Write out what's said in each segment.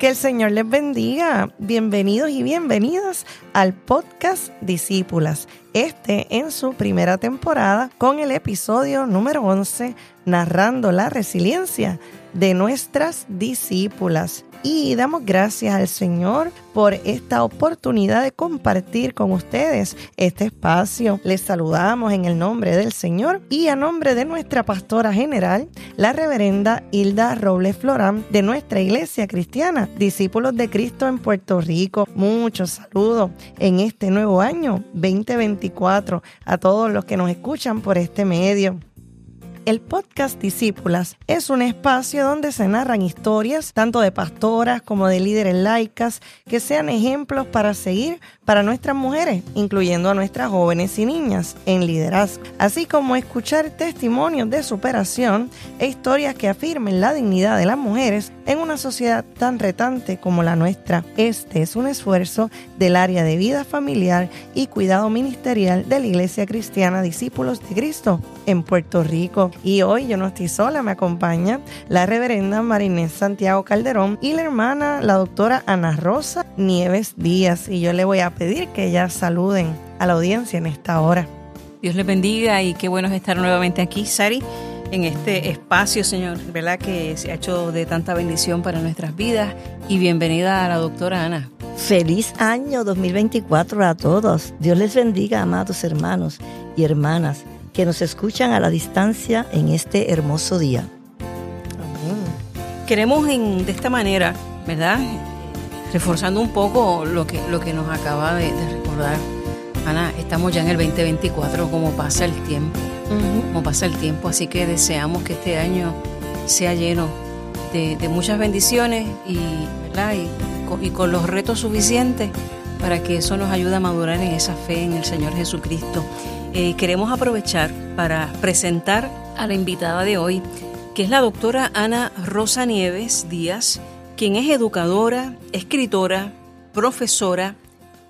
Que el Señor les bendiga. Bienvenidos y bienvenidas al podcast Discípulas. Este en su primera temporada con el episodio número 11, narrando la resiliencia de nuestras discípulas y damos gracias al Señor por esta oportunidad de compartir con ustedes este espacio. Les saludamos en el nombre del Señor y a nombre de nuestra pastora general, la reverenda Hilda Robles Florán de nuestra iglesia cristiana, discípulos de Cristo en Puerto Rico. Muchos saludos en este nuevo año 2024 a todos los que nos escuchan por este medio. El podcast Discípulas es un espacio donde se narran historias tanto de pastoras como de líderes laicas que sean ejemplos para seguir para nuestras mujeres, incluyendo a nuestras jóvenes y niñas en liderazgo, así como escuchar testimonios de superación e historias que afirmen la dignidad de las mujeres en una sociedad tan retante como la nuestra. Este es un esfuerzo del área de vida familiar y cuidado ministerial de la Iglesia Cristiana Discípulos de Cristo en Puerto Rico. Y hoy yo no estoy sola, me acompaña la reverenda Marinés Santiago Calderón y la hermana, la doctora Ana Rosa Nieves Díaz. Y yo le voy a pedir que ya saluden a la audiencia en esta hora. Dios les bendiga y qué bueno es estar nuevamente aquí, Sari, en este espacio, Señor, ¿verdad? Que se ha hecho de tanta bendición para nuestras vidas. Y bienvenida a la doctora Ana. Feliz año 2024 a todos. Dios les bendiga, amados hermanos y hermanas que nos escuchan a la distancia en este hermoso día. Queremos en, de esta manera, ¿verdad? Reforzando un poco lo que, lo que nos acaba de, recordar. Ana, estamos ya en el 2024, como pasa el tiempo, como pasa el tiempo, así que deseamos que este año sea lleno de, muchas bendiciones y, ¿verdad? Y, con, los retos suficientes para que eso nos ayude a madurar en esa fe en el Señor Jesucristo. Eh, queremos aprovechar para presentar a la invitada de hoy, que es la doctora Ana Rosa Nieves Díaz quien es educadora, escritora, profesora,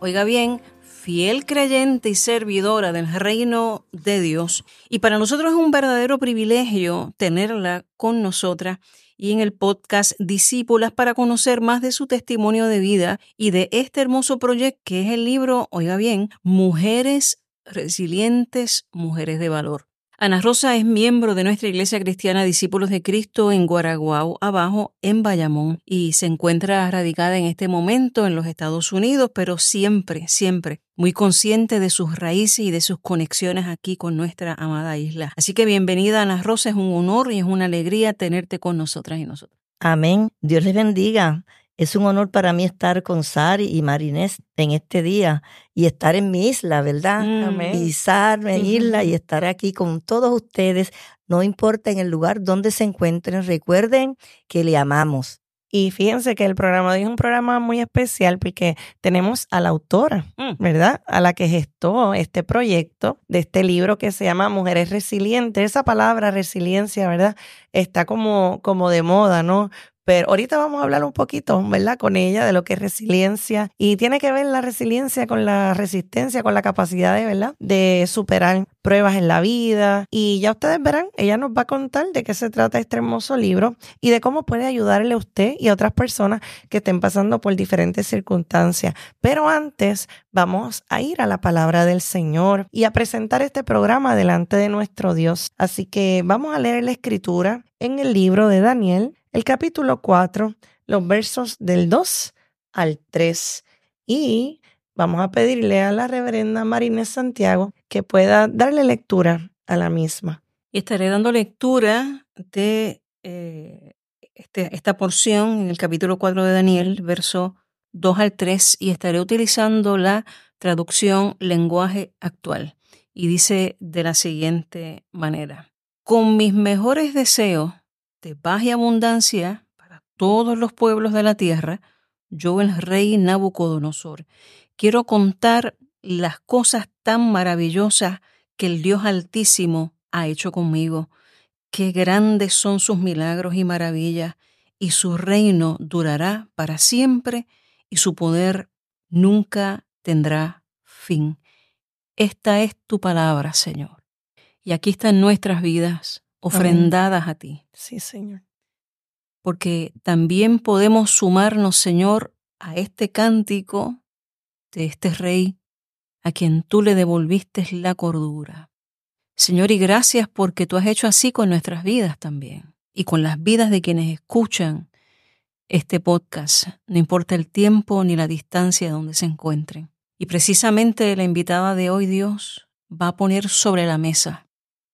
oiga bien, fiel creyente y servidora del reino de Dios. Y para nosotros es un verdadero privilegio tenerla con nosotras y en el podcast Discípulas para conocer más de su testimonio de vida y de este hermoso proyecto que es el libro, oiga bien, Mujeres Resilientes, Mujeres de Valor. Ana Rosa es miembro de nuestra Iglesia Cristiana Discípulos de Cristo en Guaraguao, abajo, en Bayamón, y se encuentra radicada en este momento en los Estados Unidos, pero siempre, siempre muy consciente de sus raíces y de sus conexiones aquí con nuestra amada isla. Así que bienvenida, Ana Rosa, es un honor y es una alegría tenerte con nosotras y nosotros. Amén. Dios les bendiga. Es un honor para mí estar con Sari y Marinés en este día y estar en mi isla, ¿verdad? Mm. Pisar en isla y estar aquí con todos ustedes, no importa en el lugar donde se encuentren, recuerden que le amamos. Y fíjense que el programa de hoy es un programa muy especial porque tenemos a la autora, Mm. ¿verdad? A la que gestó este proyecto de este libro que se llama Mujeres Resilientes. Esa palabra resiliencia, ¿verdad? Está como, como de moda, ¿no? Pero ahorita vamos a hablar un poquito, ¿verdad? Con ella de lo que es resiliencia y tiene que ver la resiliencia con la resistencia, con la capacidad de, ¿verdad? De superar pruebas en la vida y ya ustedes verán, ella nos va a contar de qué se trata este hermoso libro y de cómo puede ayudarle a usted y a otras personas que estén pasando por diferentes circunstancias. Pero antes vamos a ir a la palabra del Señor y a presentar este programa delante de nuestro Dios. Así que vamos a leer la escritura en el libro de Daniel, el capítulo 4, los versos del 2 al 3. Y vamos a pedirle a la reverenda Marinés Santiago que pueda darle lectura a la misma. Y estaré dando lectura de eh, este- esta porción en el capítulo 4 de Daniel, verso 2 al 3, y estaré utilizando la traducción lenguaje actual. Y dice de la siguiente manera, con mis mejores deseos de paz y abundancia para todos los pueblos de la tierra, yo el rey Nabucodonosor, quiero contar las cosas tan maravillosas que el Dios Altísimo ha hecho conmigo. Qué grandes son sus milagros y maravillas, y su reino durará para siempre, y su poder nunca tendrá fin. Esta es tu palabra, Señor. Y aquí están nuestras vidas ofrendadas a ti. Sí, Señor. porque también podemos sumarnos, Señor, a este cántico de este rey a quien tú le devolviste la cordura. Señor, y gracias porque tú has hecho así con nuestras vidas también y con las vidas de quienes escuchan este podcast, no importa el tiempo ni la distancia donde se encuentren. Y precisamente la invitada de hoy, Dios, va a poner sobre la mesa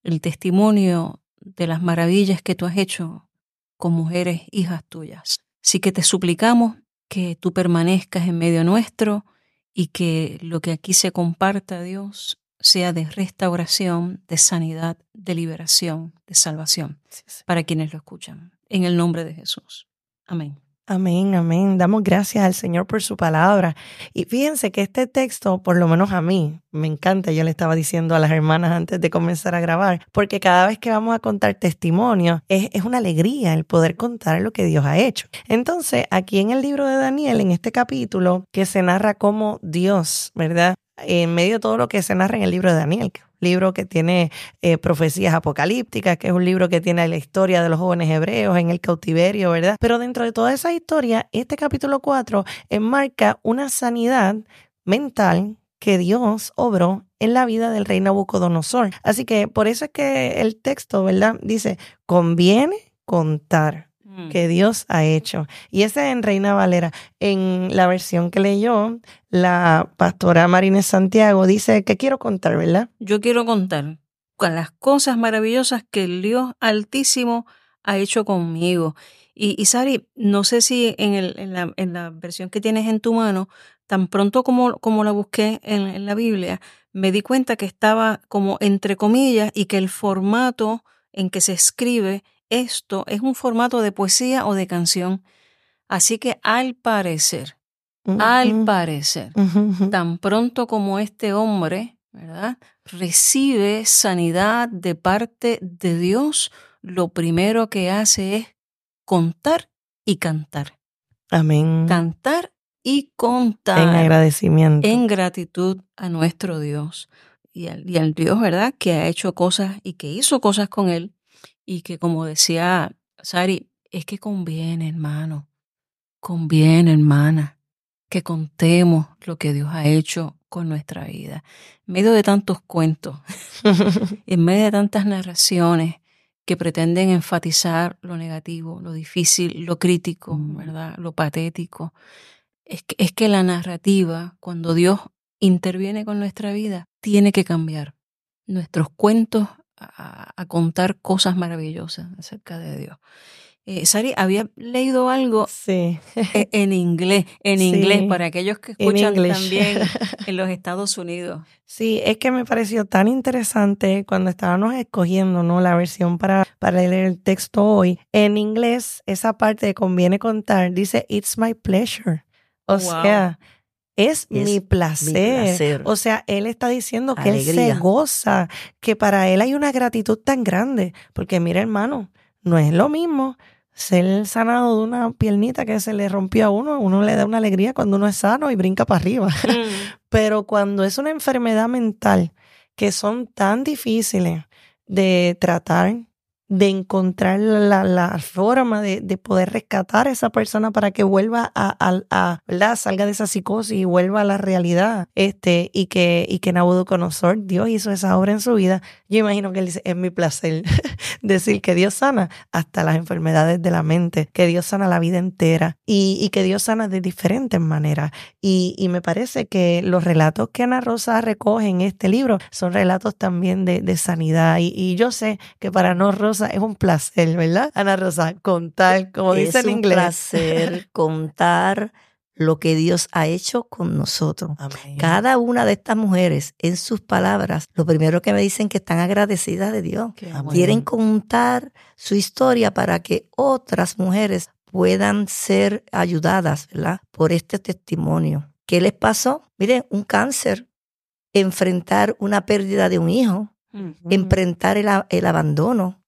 el testimonio de las maravillas que tú has hecho con mujeres hijas tuyas. Así que te suplicamos que tú permanezcas en medio nuestro y que lo que aquí se comparta, Dios, sea de restauración, de sanidad, de liberación, de salvación para quienes lo escuchan. En el nombre de Jesús. Amén. Amén, amén. Damos gracias al Señor por su palabra. Y fíjense que este texto, por lo menos a mí, me encanta. Yo le estaba diciendo a las hermanas antes de comenzar a grabar, porque cada vez que vamos a contar testimonio, es, es una alegría el poder contar lo que Dios ha hecho. Entonces, aquí en el libro de Daniel, en este capítulo, que se narra cómo Dios, ¿verdad? En medio de todo lo que se narra en el libro de Daniel, libro que tiene eh, profecías apocalípticas, que es un libro que tiene la historia de los jóvenes hebreos en el cautiverio, ¿verdad? Pero dentro de toda esa historia, este capítulo 4 enmarca una sanidad mental que Dios obró en la vida del rey Nabucodonosor. Así que por eso es que el texto, ¿verdad? Dice, conviene contar Mm. que Dios ha hecho. Y ese en Reina Valera. En la versión que leyó, la pastora Marínez Santiago dice que quiero contar, ¿verdad? Yo quiero contar con las cosas maravillosas que el Dios Altísimo ha hecho conmigo. Y, Sari, no sé si en, el, en, la, en, la, versión que tienes en tu mano, tan pronto como, como la busqué en, en la Biblia, me di cuenta que estaba como entre comillas y que el formato en que se escribe esto es un formato de poesía o de canción. Así que al parecer, al parecer, tan pronto como este hombre, ¿verdad? Recibe sanidad de parte de Dios, lo primero que hace es contar y cantar. Amén. Cantar y contar. En agradecimiento. En gratitud a nuestro Dios. Y al, y al Dios, ¿verdad? Que ha hecho cosas y que hizo cosas con él y que como decía Sari, es que conviene, hermano, conviene, hermana, que contemos lo que Dios ha hecho con nuestra vida. En medio de tantos cuentos, en medio de tantas narraciones que pretenden enfatizar lo negativo, lo difícil, lo crítico. ¿verdad? Lo patético. Es que, es que la narrativa, cuando Dios interviene con nuestra vida, tiene que cambiar. Nuestros cuentos a, contar cosas maravillosas acerca de Dios. Eh, Sari, había leído algo sí. E, en, inglés, en inglés, para aquellos que escuchan también en los Estados Unidos. Sí, es que me pareció tan interesante cuando estábamos escogiendo ¿no? la versión para, para leer el texto hoy. En inglés, esa parte de conviene contar dice, It's my pleasure. O sea, es, mi, placer. O sea, él está diciendo que él se goza, que para él hay una gratitud tan grande. Porque mira, hermano, no es lo mismo ser sanado de una piernita que se le rompió a uno. Uno le da una alegría cuando uno es sano y brinca para arriba. Mm. Pero cuando es una enfermedad mental que son tan difíciles de tratar, de encontrar la, forma de, poder rescatar a esa persona para que vuelva a, a, ¿verdad? salga de esa psicosis y vuelva a la realidad. Este, y que, y que Nabucodonosor, Dios hizo esa obra en su vida. Yo imagino que él dice, es mi placer decir que Dios sana hasta las enfermedades de la mente, que Dios sana la vida entera y, y que Dios sana de diferentes maneras. Y, y, me parece que los relatos que Ana Rosa recoge en este libro son relatos también de, de sanidad. Y, y yo sé que para Rosa es un placer, ¿verdad? Ana Rosa, contar, como dice en inglés. Es un placer contar lo que Dios ha hecho con nosotros. Cada una de estas mujeres, en sus palabras, lo primero que me dicen que están agradecidas de Dios. Quieren contar su historia para que otras mujeres puedan ser ayudadas, ¿verdad? Por este testimonio. ¿Qué les pasó? Miren, un cáncer, enfrentar una pérdida de un hijo, enfrentar el abandono,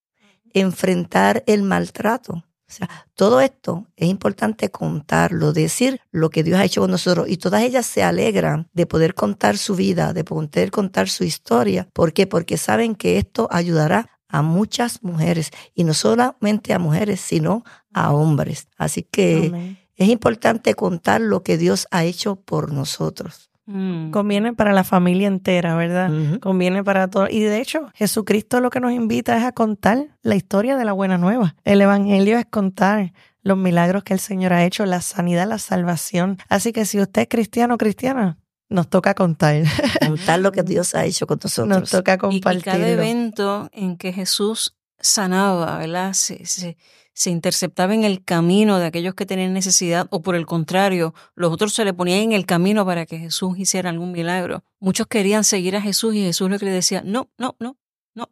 enfrentar el maltrato. O sea, todo esto es importante contarlo, decir lo que Dios ha hecho con nosotros. Y todas ellas se alegran de poder contar su vida, de poder contar su historia. ¿Por qué? Porque saben que esto ayudará a muchas mujeres y no solamente a mujeres, sino a hombres. Así que es importante contar lo que Dios ha hecho por nosotros. Mm. Conviene para la familia entera, ¿verdad? Conviene para todo. Y de hecho, Jesucristo lo que nos invita es a contar la historia de la buena nueva. El Evangelio es contar los milagros que el Señor ha hecho, la sanidad, la salvación. Así que si usted es cristiano o cristiana, nos toca contar. Contar lo que Dios ha hecho con nosotros. Nos toca compartir. Y, cada evento en que Jesús sanaba, ¿verdad? Se, se, interceptaba en el camino de aquellos que tenían necesidad, o por el contrario, los otros se le ponían en el camino para que Jesús hiciera algún milagro. Muchos querían seguir a Jesús y Jesús lo que le decía, no, no, no, no,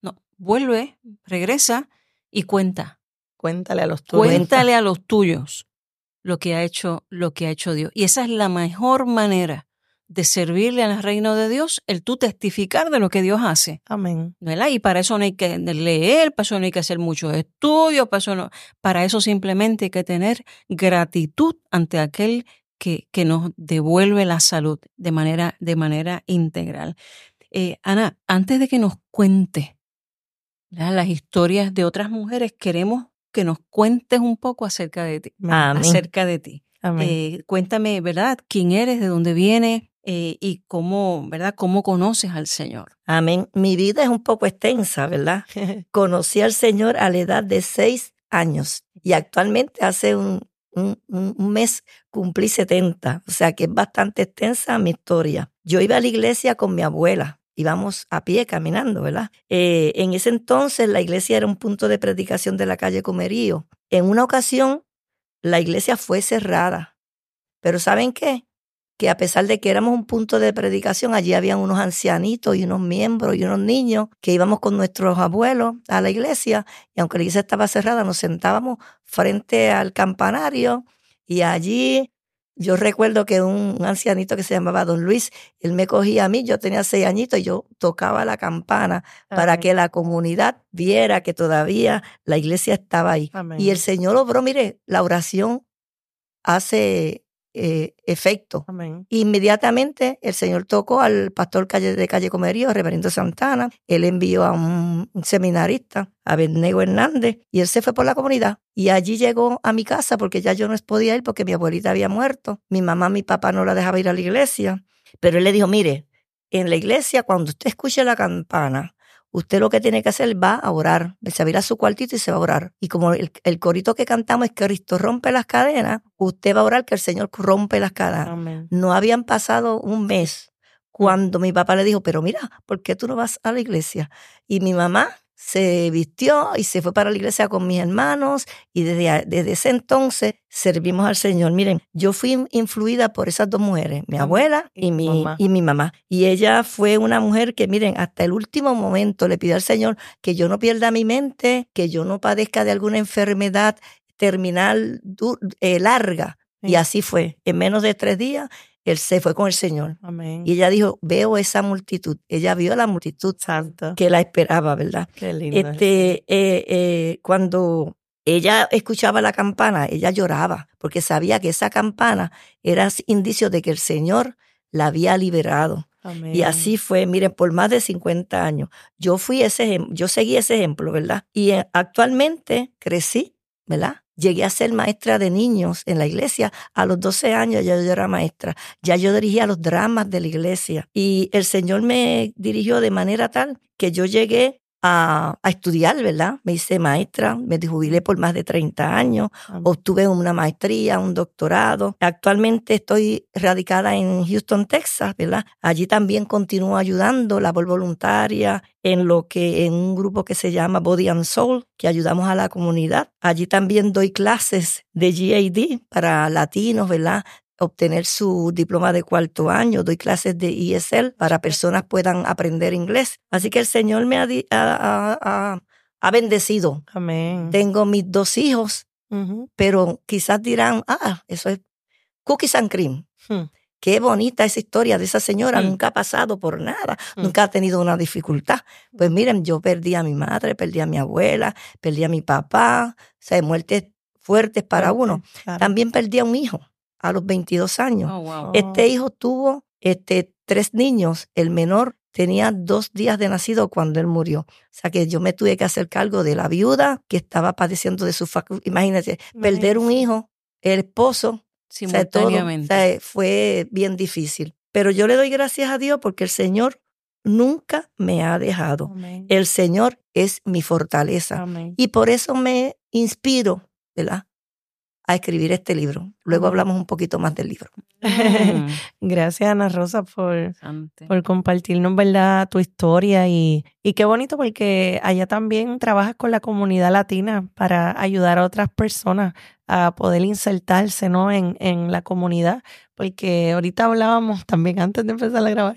no, vuelve, regresa y cuenta. Cuéntale a los tuyos. Cuéntale a los tuyos lo que ha hecho, lo que ha hecho Dios. Y esa es la mejor manera de servirle al reino de Dios, el tú testificar de lo que Dios hace. Amén. ¿verdad? Y para eso no hay que leer, para eso no hay que hacer muchos estudios, para eso, no, para eso simplemente hay que tener gratitud ante aquel que, que nos devuelve la salud de manera, de manera integral. Eh, Ana, antes de que nos cuente las historias de otras mujeres, queremos que nos cuentes un poco acerca de ti. Acerca de ti. Eh, cuéntame, ¿verdad? ¿Quién eres? ¿De dónde vienes? Eh, y cómo, ¿verdad? ¿Cómo conoces al Señor? Amén. Mi vida es un poco extensa, ¿verdad? Conocí al Señor a la edad de seis años y actualmente hace un, mes cumplí 70, o sea que es bastante extensa mi historia. Yo iba a la iglesia con mi abuela, íbamos a pie caminando, ¿verdad? Eh, en ese entonces la iglesia era un punto de predicación de la calle Comerío. En una ocasión la iglesia fue cerrada, pero ¿saben qué? Que a pesar de que éramos un punto de predicación, allí habían unos ancianitos y unos miembros y unos niños que íbamos con nuestros abuelos a la iglesia y aunque la iglesia estaba cerrada, nos sentábamos frente al campanario y allí yo recuerdo que un ancianito que se llamaba Don Luis, él me cogía a mí, yo tenía seis añitos y yo tocaba la campana para que la comunidad viera que todavía la iglesia estaba ahí. Y el Señor obró, mire, la oración hace eh, efecto. Inmediatamente el Señor tocó al pastor calle de Calle Comerío, reverendo Santana. Él envió a un seminarista, a Benego Hernández, y él se fue por la comunidad. Y allí llegó a mi casa porque ya yo no podía ir porque mi abuelita había muerto. Mi mamá, mi papá no la dejaba ir a la iglesia. Pero él le dijo, mire, en la iglesia cuando usted escuche la campana, usted lo que tiene que hacer va a orar. Se va a ir a su cuartito y se va a orar. Y como el, corito que cantamos es que Cristo rompe las cadenas, usted va a orar que el Señor rompe las cadenas. No habían pasado un mes cuando mi papá le dijo, pero mira, ¿por qué tú no vas a la iglesia? Y mi mamá se vistió y se fue para la iglesia con mis hermanos y desde, desde ese entonces servimos al Señor. Miren, yo fui influida por esas dos mujeres, mi abuela y, mi, mamá. y mi mamá. Y ella fue una mujer que, miren, hasta el último momento le pidió al Señor que yo no pierda mi mente, que yo no padezca de alguna enfermedad terminal eh, larga. Y así fue. En menos de tres días él se fue con el Señor. Y ella dijo, veo esa multitud. Ella vio la multitud Santa. que la esperaba, ¿verdad? Qué lindo. Este, eh, eh, cuando ella escuchaba la campana, ella lloraba, porque sabía que esa campana era indicio de que el Señor la había liberado. Y así fue, miren, por más de 50 años. Yo fui ese yo seguí ese ejemplo, ¿verdad? Y eh, actualmente crecí, ¿verdad? Llegué a ser maestra de niños en la iglesia. A los 12 años ya yo era maestra. Ya yo dirigía los dramas de la iglesia. Y el Señor me dirigió de manera tal que yo llegué a, estudiar, ¿verdad? Me hice maestra, me jubilé por más de 30 años, obtuve una maestría, un doctorado. Actualmente estoy radicada en Houston, Texas, ¿verdad? Allí también continúo ayudando, labor voluntaria, en lo que en un grupo que se llama Body and Soul, que ayudamos a la comunidad. Allí también doy clases de GAD para latinos, ¿verdad? Obtener su diploma de cuarto año, doy clases de ESL para personas puedan aprender inglés. Así que el Señor me ha, ha, bendecido. Amén. Tengo mis dos hijos, pero quizás dirán, ah, eso es cookies and cream. Hmm. Qué bonita esa historia de esa señora, hmm. nunca ha pasado por nada, hmm. nunca ha tenido una dificultad. Pues miren, yo perdí a mi madre, perdí a mi abuela, perdí a mi papá, o sea, muertes fuertes para uno. También perdí a un hijo a los 22 años. Oh, este hijo tuvo este, tres niños, el menor tenía dos días de nacido cuando él murió. O sea que yo me tuve que hacer cargo de la viuda que estaba padeciendo de su facultad. Imagínate, perder un hijo, el esposo. Simultáneamente. fue bien difícil. Pero yo le doy gracias a Dios porque el Señor nunca me ha dejado. El Señor es mi fortaleza. Y por eso me inspiro, ¿verdad? A escribir este libro. Luego hablamos un poquito más del libro. Mm. Gracias, Ana Rosa, por, por compartirnos, ¿verdad?, tu historia. Y, y qué bonito porque allá también trabajas con la comunidad latina para ayudar a otras personas a poder insertarse, ¿no?, en, en la comunidad porque ahorita hablábamos también antes de empezar a grabar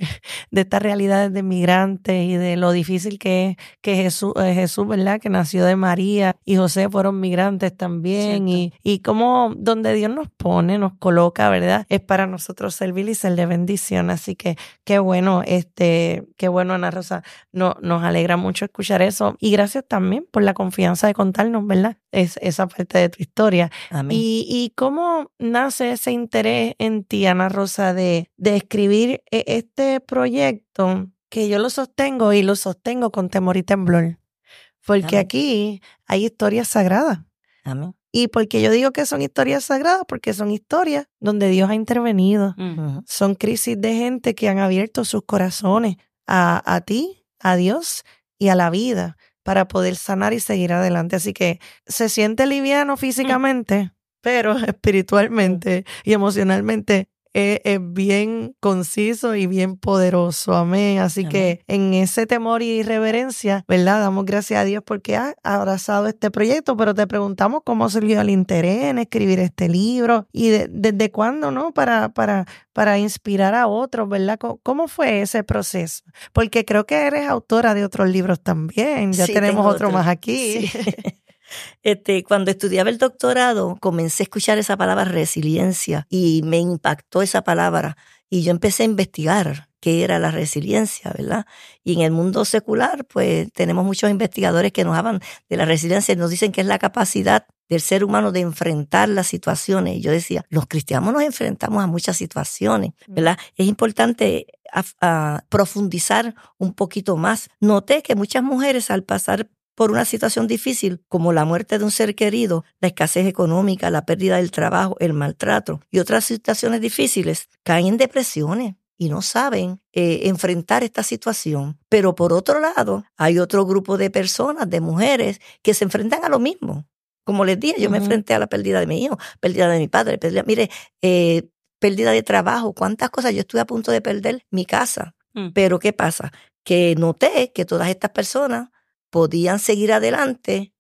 de estas realidades de migrantes y de lo difícil que es que Jesús, eh, Jesús, ¿verdad? Que nació de María y José fueron migrantes también y, y cómo donde Dios nos pone, nos coloca, ¿verdad? Es para nosotros servir y ser de bendición. Así que qué bueno, este, qué bueno, Ana Rosa, no, nos alegra mucho escuchar eso y gracias también por la confianza de contarnos, ¿verdad? Es, esa parte de tu historia. Y, y cómo nace ese interés en ti, Ana Rosa, de, de escribir e, este proyecto que yo lo sostengo y lo sostengo con temor y temblor. Porque aquí hay historias sagradas. Amén. Y porque yo digo que son historias sagradas, porque son historias donde Dios ha intervenido. Son crisis de gente que han abierto sus corazones a, a ti, a Dios y a la vida para poder sanar y seguir adelante. Así que se siente liviano mm. físicamente, pero espiritualmente y emocionalmente es, bien conciso y bien poderoso. Amén. Así que en ese temor y reverencia, ¿verdad? Damos gracias a Dios porque ha abrazado este proyecto, pero te preguntamos cómo surgió el interés en escribir este libro y desde cuándo, ¿no? Para, para, para inspirar a otros, ¿verdad? ¿Cómo, fue ese proceso? Porque creo que eres autora de otros libros también. Ya tenemos otro, más aquí. Este, cuando estudiaba el doctorado, comencé a escuchar esa palabra resiliencia y me impactó esa palabra. Y yo empecé a investigar qué era la resiliencia, ¿verdad? Y en el mundo secular, pues tenemos muchos investigadores que nos hablan de la resiliencia y nos dicen que es la capacidad del ser humano de enfrentar las situaciones. Y yo decía, los cristianos nos enfrentamos a muchas situaciones, mm. ¿verdad? Es importante profundizar un poquito más. Noté que muchas mujeres al pasar por una situación difícil como la muerte de un ser querido, la escasez económica, la pérdida del trabajo, el maltrato y otras situaciones difíciles, caen en depresiones y no saben eh, enfrentar esta situación. Pero por otro lado, hay otro grupo de personas, de mujeres, que se enfrentan a lo mismo. Como les dije, yo me enfrenté a la pérdida de mi hijo, pérdida de mi padre, pérdida, mire, eh, pérdida de trabajo, cuántas cosas. Yo estuve a punto de perder mi casa. Mm. Pero ¿qué pasa? Que noté que todas estas personas podían seguir adelante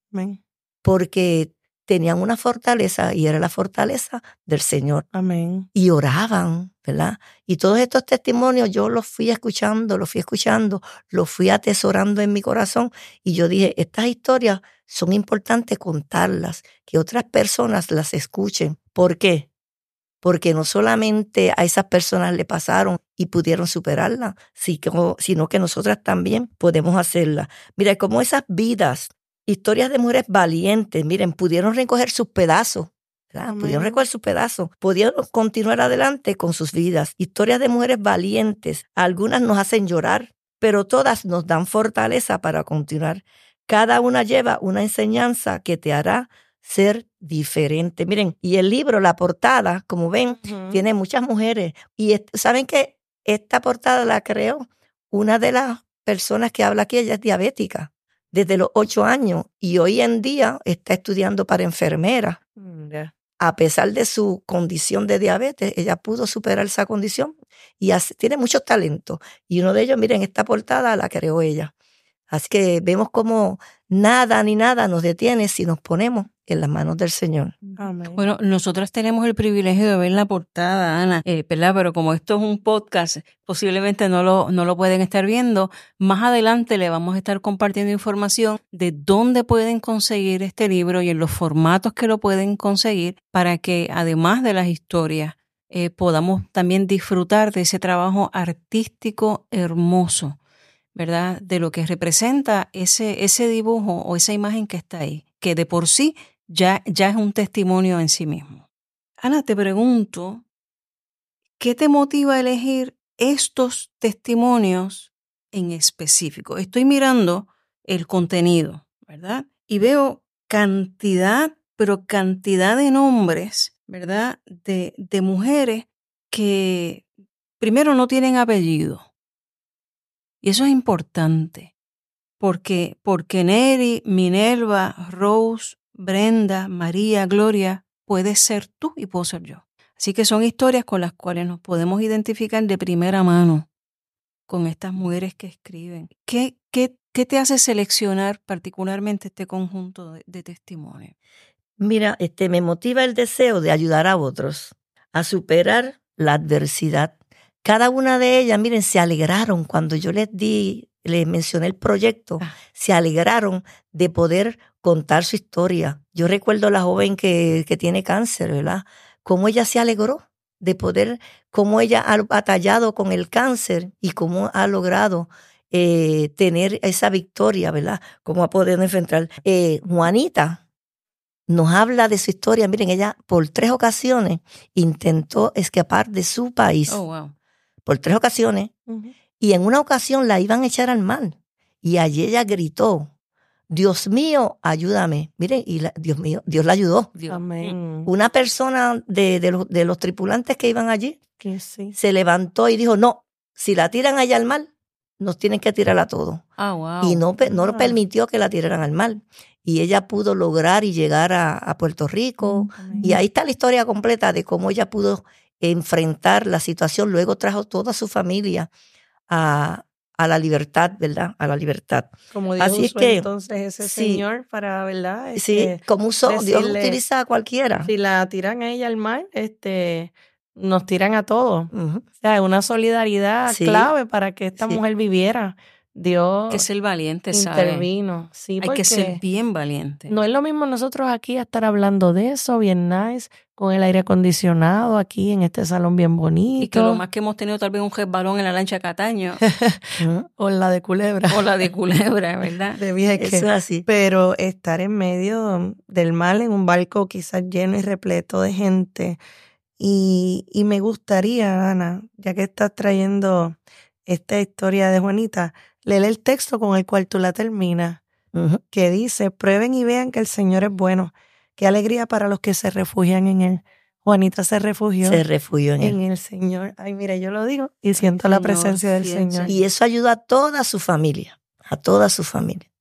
porque tenían una fortaleza y era la fortaleza del Señor. Amén. Y oraban, ¿verdad? Y todos estos testimonios yo los fui escuchando, los fui escuchando, los fui atesorando en mi corazón y yo dije, estas historias son importantes contarlas, que otras personas las escuchen. ¿Por qué? Porque no solamente a esas personas le pasaron y pudieron superarla, sino que nosotras también podemos hacerla. Mira, como esas vidas, historias de mujeres valientes, miren, pudieron recoger sus pedazos. Pudieron recoger sus pedazos, pudieron continuar adelante con sus vidas. Historias de mujeres valientes, algunas nos hacen llorar, pero todas nos dan fortaleza para continuar. Cada una lleva una enseñanza que te hará ser diferente. Miren, y el libro, la portada, como ven, tiene muchas mujeres. Y saben que esta portada la creó una de las personas que habla aquí, ella es diabética desde los ocho años y hoy en día está estudiando para enfermera. Mm, A pesar de su condición de diabetes, ella pudo superar esa condición y tiene mucho talento. Y uno de ellos, miren, esta portada la creó ella. Así que vemos como nada ni nada nos detiene si nos ponemos en las manos del Señor. Bueno, nosotras tenemos el privilegio de ver la portada, Ana, eh, Pero como esto es un podcast, posiblemente no lo, no lo pueden estar viendo. Más adelante le vamos a estar compartiendo información de dónde pueden conseguir este libro y en los formatos que lo pueden conseguir para que además de las historias eh, podamos también disfrutar de ese trabajo artístico hermoso ¿verdad? De lo que representa ese, ese dibujo o esa imagen que está ahí, que de por sí ya, ya es un testimonio en sí mismo. Ana, te pregunto, ¿qué te motiva a elegir estos testimonios en específico. Estoy mirando el contenido, ¿verdad? Y veo cantidad, pero cantidad de nombres, ¿verdad? De, de mujeres que primero no tienen apellido. Y eso es importante, porque, porque Neri, Minerva, Rose, Brenda, María, Gloria, puede ser tú y puedo ser yo. Así que son historias con las cuales nos podemos identificar de primera mano con estas mujeres que escriben. ¿Qué, qué, qué te hace seleccionar particularmente este conjunto de, testimonios? Mira, este, me motiva el deseo de ayudar a otros a superar la adversidad. Cada una de ellas, miren, se alegraron cuando yo les di, les mencioné el proyecto, ah. se alegraron de poder contar su historia. Yo recuerdo a la joven que, que tiene cáncer, ¿verdad? Cómo ella se alegró de poder, cómo ella ha batallado con el cáncer y cómo ha logrado eh, tener esa victoria, ¿verdad? Cómo ha podido enfrentar. Eh, Juanita nos habla de su historia. Miren, ella por tres ocasiones intentó escapar de su país. Oh, wow. Por tres ocasiones. Y en una ocasión la iban a echar al mar. Y allí ella gritó, Dios mío, ayúdame. Miren, y Dios mío, Dios la ayudó. Amén. Una persona de, de, los, tripulantes que iban allí se levantó y dijo, no, si la tiran allá al mar, nos tienen que tirarla a todos. Ah, y no, no permitió que la tiraran al mar. Y ella pudo lograr y llegar a, Puerto Rico. Y ahí está la historia completa de cómo ella pudo enfrentar la situación. Luego trajo toda su familia a, a la libertad, ¿verdad? A la libertad. Como Dios Así es que, entonces ese señor para, ¿verdad? sí, este, como usó, Dios utiliza a cualquiera. Si la tiran a ella al mar, este, nos tiran a todos. O sea, es una solidaridad clave para que esta mujer viviera. Dios que ser valiente, intervino. Sí, Hay que ser bien valiente. No es lo mismo nosotros aquí estar hablando de eso, bien nice, con el aire acondicionado aquí en este salón bien bonito. Y que lo más que hemos tenido tal vez un balón en la lancha Cataño. o la de Culebra. O la de Culebra, ¿verdad? De Vieques. Eso es así. Pero estar en medio del mal en un barco quizás lleno y repleto de gente. Y, y me gustaría, Ana, ya que estás trayendo esta historia de Juanita, leer el texto con el cual tú la terminas, que dice, prueben y vean que el Señor es bueno. Qué alegría para los que se refugian en Él. Juanita se refugió. Se refugió en, en el Señor. Ay, mira, yo lo digo y siento la presencia del Señor. Y eso ayuda a toda su familia, a toda su familia.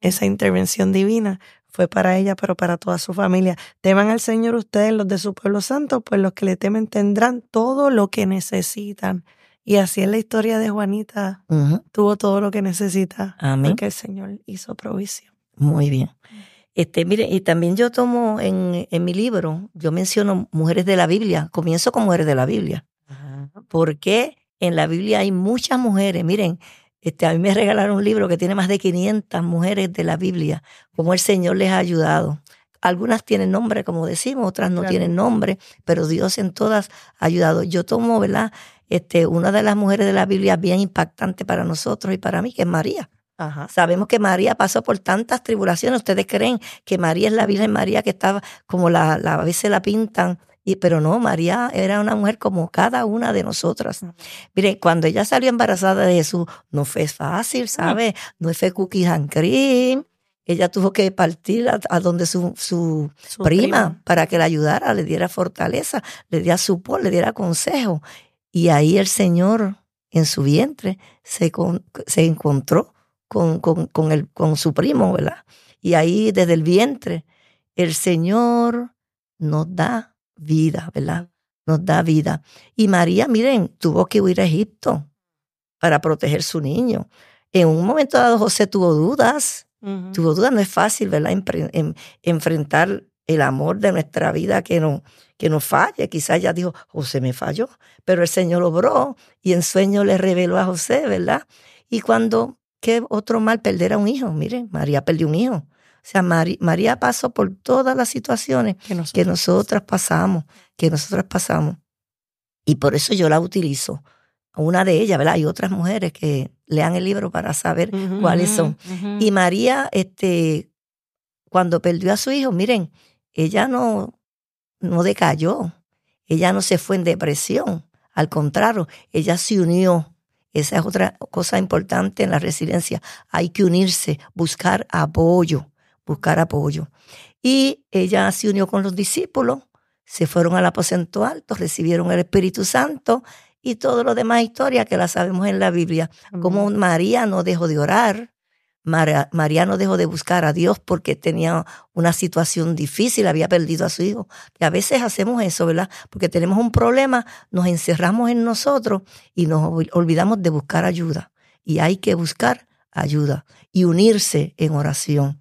Esa intervención divina fue para ella, pero para toda su familia. Teman al Señor ustedes, los de su pueblo santo, pues los que le temen tendrán todo lo que necesitan. Y así en la historia de Juanita tuvo todo lo que necesita. Amén. Porque el Señor hizo provisión. Muy bien. Este, mire, y también yo tomo en, en mi libro, yo menciono mujeres de la Biblia, comienzo con mujeres de la Biblia. Porque en la Biblia hay muchas mujeres. Miren, este, a mí me regalaron un libro que tiene más de 500 mujeres de la Biblia, como el Señor les ha ayudado. Algunas tienen nombre, como decimos, otras no tienen nombre, pero Dios en todas ha ayudado. Yo tomo, ¿verdad? Este, una de las mujeres de la Biblia bien impactante para nosotros y para mí, que es María. Sabemos que María pasó por tantas tribulaciones. Ustedes creen que María es la Virgen María que estaba como la, la a veces la pintan, y, pero no, María era una mujer como cada una de nosotras. Mire, cuando ella salió embarazada de Jesús, no fue fácil, ¿sabe? No fue cookies and cream. Ella tuvo que partir a, donde su, su, prima, para que la ayudara, le diera fortaleza, le diera support, le diera consejo. Y ahí el Señor en su vientre se, se encontró con, con, con, el, con su primo, ¿verdad? Y ahí desde el vientre el Señor nos da vida, ¿verdad? Nos da vida. Y María, miren, tuvo que huir a Egipto para proteger su niño. En un momento dado José tuvo dudas, tuvo dudas, no es fácil, ¿verdad? enfrentar el amor de nuestra vida que, no, que nos falle. Quizás ya dijo, José me falló, pero el Señor obró y en sueño le reveló a José, ¿verdad? Y cuando, ¿qué otro mal perder a un hijo? Miren, María perdió un hijo. O sea, María pasó por todas las situaciones que, nosotros. nosotras pasamos, que nosotras pasamos. Y por eso yo la utilizo. Una de ellas, ¿verdad? Hay otras mujeres que lean el libro para saber cuáles son. Y María, este, cuando perdió a su hijo, miren, ella no, no decayó, ella no se fue en depresión, al contrario, ella se unió, Esa es otra cosa importante en la resiliencia. Hay que unirse, buscar apoyo, buscar apoyo. Y ella se unió con los discípulos, se fueron al aposento alto, recibieron el Espíritu Santo y todo lo demás historia que la sabemos en la Biblia. Como María no dejó de orar, María, no dejó de buscar a Dios porque tenía una situación difícil, había perdido a su hijo. A veces hacemos eso, ¿verdad? Porque tenemos un problema, nos encerramos en nosotros y nos olvidamos de buscar ayuda. Y hay que buscar ayuda y unirse en oración.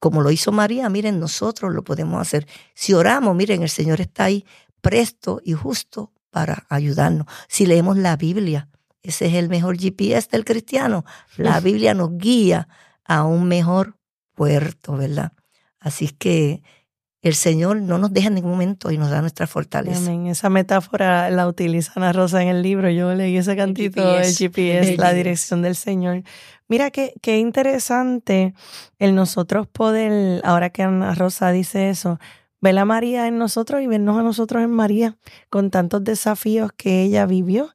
Como lo hizo María, miren, nosotros lo podemos hacer. Si oramos, miren, el Señor está ahí presto y justo para ayudarnos. Si leemos la Biblia, ese es el mejor GPS del cristiano. La Biblia nos guía a un mejor puerto, ¿verdad? Así que el Señor no nos deja en ningún momento y nos da nuestra fortaleza. Amén. Esa metáfora la utiliza Ana Rosa en el libro. Yo leí ese cantito, el GPS, la dirección del Señor. Mira qué, qué interesante el nosotros poder, ahora que Ana Rosa dice eso, ver a María en nosotros y vernos a nosotros en María, con tantos desafíos que ella vivió,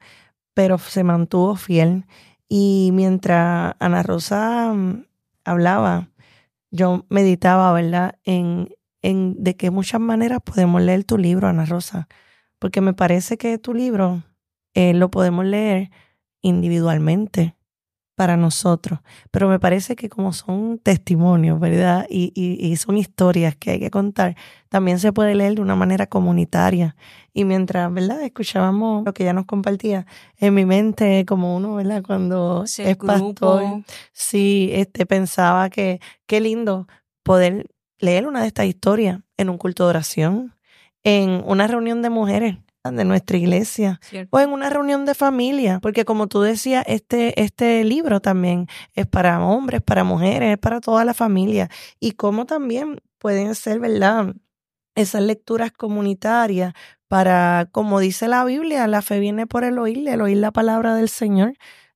pero se mantuvo fiel. Y mientras Ana Rosa mm, hablaba, yo meditaba, ¿verdad?, en, en de qué muchas maneras podemos leer tu libro, Ana Rosa, porque me parece que tu libro eh, lo podemos leer individualmente para nosotros. Pero me parece que como son testimonios, ¿verdad? Y, y, son historias que hay que contar, también se puede leer de una manera comunitaria. Y mientras, ¿verdad? Escuchábamos lo que ella nos compartía, en mi mente, como uno, ¿verdad? Cuando es pastor, sí, este, pensaba que qué lindo poder leer una de estas historias en un culto de oración, en una reunión de mujeres de nuestra iglesia o en una reunión de familia, porque como tú decías, este, este libro también es para hombres, para mujeres, es para toda la familia y como también pueden ser, ¿verdad? Esas lecturas comunitarias para, como dice la Biblia, la fe viene por el oír, el oír la palabra del Señor.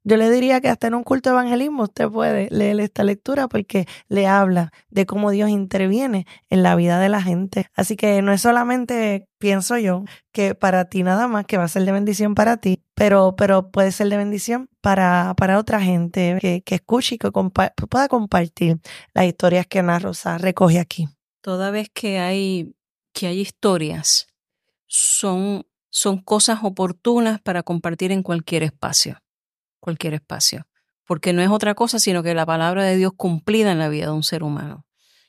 Yo le diría que hasta en un culto de evangelismo usted puede leer esta lectura porque le habla de cómo Dios interviene en la vida de la gente. Así que no es solamente, pienso yo, que para ti nada más, que va a ser de bendición para ti, pero, pero puede ser de bendición para, para otra gente que, que escuche y que pueda compartir las historias que Ana Rosa recoge aquí. Toda vez que hay, que hay historias, son, son cosas oportunas para compartir en cualquier espacio cualquier espacio, porque no es otra cosa sino que la palabra de Dios cumplida en la vida de un ser humano.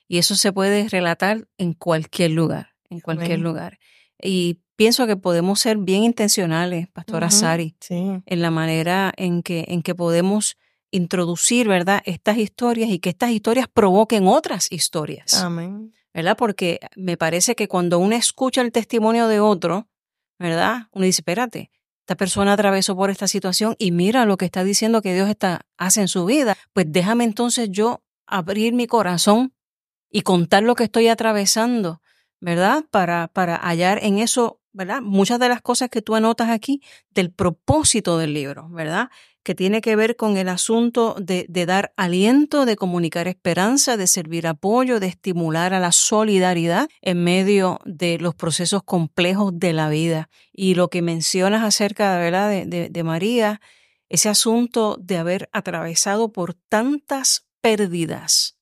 Y eso se puede relatar en cualquier lugar, en cualquier lugar. Y pienso que podemos ser bien intencionales, Pastora Sari, en la manera en que, en que podemos introducir, ¿verdad?, estas historias y que estas historias provoquen otras historias. Amén. ¿Verdad? Porque me parece que cuando uno escucha el testimonio de otro, ¿verdad? Uno dice, espérate, esta persona atravesó por esta situación y mira lo que está diciendo que Dios está, hace en su vida, pues déjame entonces yo abrir mi corazón y contar lo que estoy atravesando, ¿verdad? Para, para hallar en eso, ¿verdad? Muchas de las cosas que tú anotas aquí del propósito del libro, ¿verdad? que tiene que ver con el asunto de, dar aliento, de comunicar esperanza, de servir apoyo, de estimular a la solidaridad en medio de los procesos complejos de la vida. Y lo que mencionas acerca ¿verdad? De, de María, ese asunto de haber atravesado por tantas pérdidas,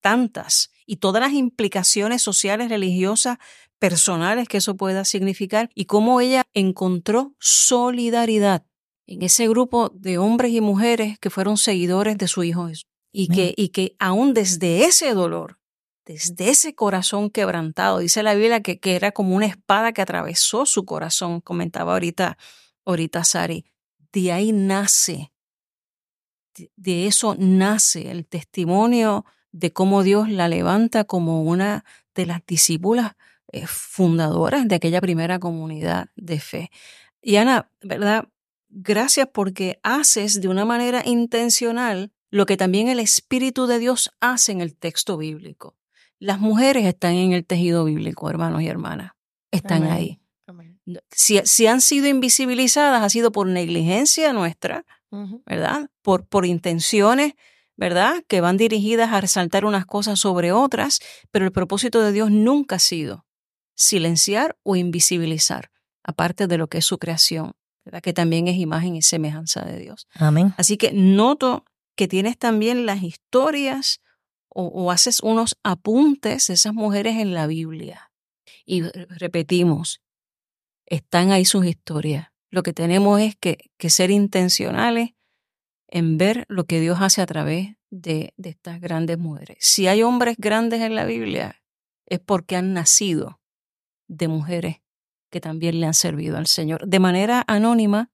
tantas, y todas las implicaciones sociales, religiosas, personales que eso pueda significar, y cómo ella encontró solidaridad en ese grupo de hombres y mujeres que fueron seguidores de su Hijo Jesús. Y que, y que aún desde ese dolor, desde ese corazón quebrantado, dice la Biblia que, que era como una espada que atravesó su corazón, comentaba ahorita, ahorita Sari, de ahí nace, de eso nace el testimonio de cómo Dios la levanta como una de las discípulas eh, fundadoras de aquella primera comunidad de fe. Y Ana, ¿verdad? gracias porque haces de una manera intencional lo que también el Espíritu de Dios hace en el texto bíblico. Las mujeres están en el tejido bíblico, hermanos y hermanas. Están ahí. Si, han sido invisibilizadas, ha sido por negligencia nuestra, ¿verdad? Por, por intenciones, ¿verdad? Que van dirigidas a resaltar unas cosas sobre otras, pero el propósito de Dios nunca ha sido silenciar o invisibilizar, aparte de lo que es su creación. que también es imagen y semejanza de Dios. Amén. Así que noto que tienes también las historias o, haces unos apuntes de esas mujeres en la Biblia. Y repetimos, están ahí sus historias. Lo que tenemos es que, que ser intencionales en ver lo que Dios hace a través de, de estas grandes mujeres. Si hay hombres grandes en la Biblia, es porque han nacido de mujeres que también le han servido al Señor. De manera anónima,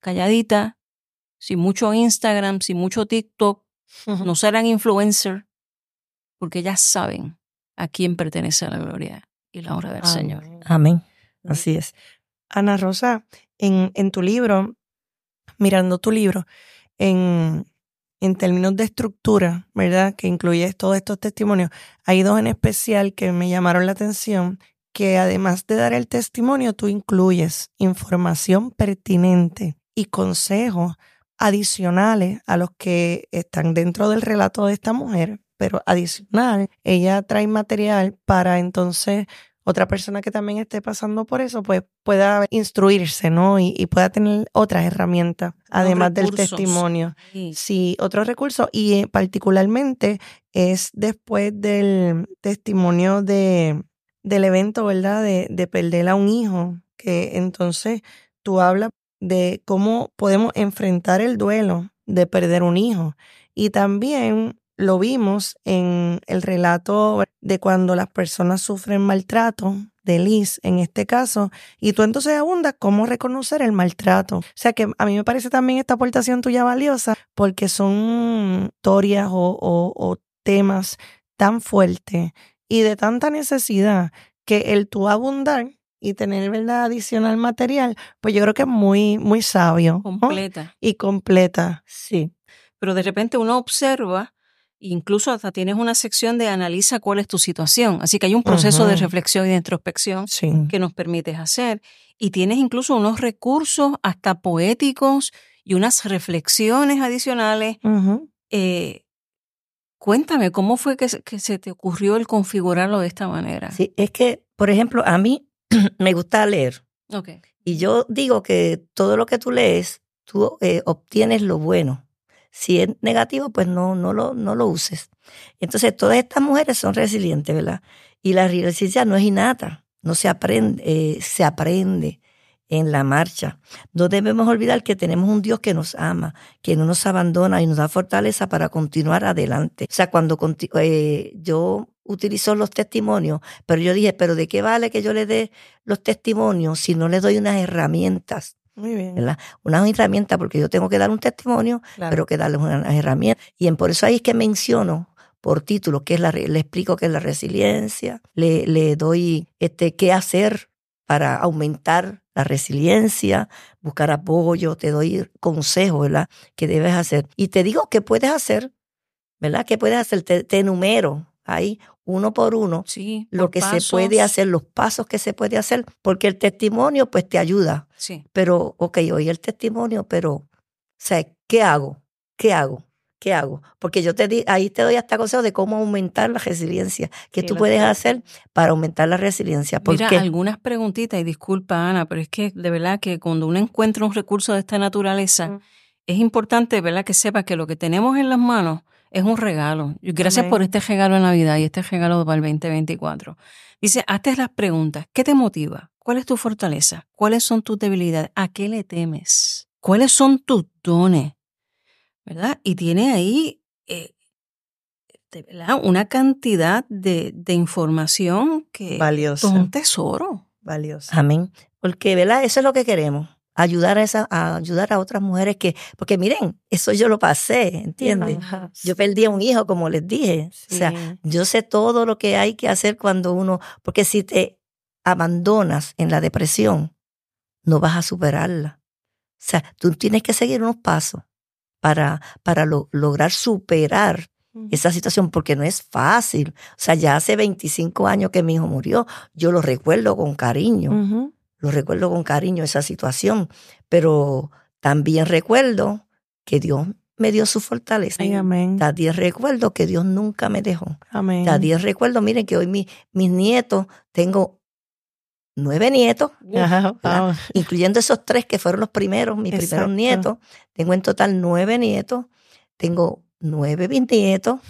calladita, sin mucho Instagram, sin mucho TikTok, no serán influencers, porque ellas saben a quién pertenece la gloria y la obra del Señor. Amén. Así es. Ana Rosa, en, en tu libro, mirando tu libro, en, en términos de estructura, ¿verdad? Que incluye todos estos testimonios, hay dos en especial que me llamaron la atención, que además de dar el testimonio, tú incluyes información pertinente y consejos adicionales a los que están dentro del relato de esta mujer, pero adicional, ella trae material para entonces otra persona que también esté pasando por eso, pues pueda instruirse, ¿no? Y, pueda tener otras herramientas, además del testimonio. Sí. otros recursos. Y eh, particularmente es después del testimonio de, del evento, ¿verdad? De, de perder a un hijo, que entonces tú hablas de cómo podemos enfrentar el duelo de perder un hijo. Y también lo vimos en el relato de cuando las personas sufren maltrato, de Liz en este caso, y tú entonces abundas cómo reconocer el maltrato. O sea que a mí me parece también esta aportación tuya valiosa porque son historias o, temas tan fuertes y de tanta necesidad que el tú abundar y tener verdad adicional material, pues yo creo que es muy, muy sabio. Completa. Y completa, sí. Pero de repente uno observa Incluso hasta tienes una sección de analiza cuál es tu situación. Así que hay un proceso de reflexión y de introspección que nos permites hacer. Y tienes incluso unos recursos hasta poéticos y unas reflexiones adicionales. Eh, cuéntame, ¿cómo fue que, se te ocurrió el configurarlo de esta manera? Sí, es que, por ejemplo, a mí me gusta leer. Y yo digo que todo lo que tú lees, tú eh, obtienes lo bueno. Si es negativo, pues no, no, lo, no lo uses. Entonces, todas estas mujeres son resilientes, ¿verdad? Y la resiliencia no es innata, no se aprende, eh, se aprende en la marcha. No debemos olvidar que tenemos un Dios que nos ama, que no nos abandona y nos da fortaleza para continuar adelante. O sea, cuando eh, yo utilizo los testimonios, pero yo dije, pero ¿de qué vale que yo le dé los testimonios si no le doy unas herramientas muy bien. Una herramienta, porque yo tengo que dar un testimonio, pero que darles una herramienta. Y en, por eso ahí es que menciono por título, que es la, le explico qué es la resiliencia, le, le doy este, qué hacer para aumentar la resiliencia, buscar apoyo, te doy consejos, ¿verdad? Que debes hacer. Y te digo qué puedes hacer, ¿verdad? ¿Qué puedes hacer? Te, te enumero ahí uno por uno sí, lo que se puede hacer, los pasos que se puede hacer, porque el testimonio pues te ayuda. Sí. Pero, ok, oí el testimonio, pero, o sea, ¿qué hago? ¿Qué hago? ¿Qué hago? Porque yo te di, ahí te doy hasta consejo de cómo aumentar la resiliencia. ¿Qué tú puedes hacer para aumentar la resiliencia? Mira, algunas preguntitas, y disculpa Ana, pero es que de verdad que cuando uno encuentra un recurso de esta naturaleza, es importante, ¿verdad? Que sepa que lo que tenemos en las manos es un regalo. Gracias por este regalo de Navidad y este regalo para el 2024. Dice, hazte las preguntas. ¿Qué te motiva? ¿Cuál es tu fortaleza? ¿Cuáles son tus debilidades? ¿A qué le temes? ¿Cuáles son tus dones? ¿Verdad? Y tiene ahí eh, una cantidad de, información que Valiosa. es un tesoro. Valioso. Amén. Porque, ¿verdad? Eso es lo que queremos ayudar a, esa, a ayudar a otras mujeres que, porque miren, eso yo lo pasé, ¿entiendes? Yo perdí a un hijo, como les dije. O sea, yo sé todo lo que hay que hacer cuando uno, porque si te abandonas en la depresión, no vas a superarla. O sea, tú tienes que seguir unos pasos para, para lograr superar esa situación, porque no es fácil. O sea, ya hace 25 años que mi hijo murió, yo lo recuerdo con cariño. Lo recuerdo con cariño esa situación, pero también recuerdo que Dios me dio su fortaleza. amén. También recuerdo que Dios nunca me dejó. Amén. También recuerdo, miren que hoy mi, mis nietos, tengo nueve nietos, incluyendo esos tres que fueron los primeros, mis primeros nietos. Tengo en total nueve nietos. Tengo nueve bisnietos.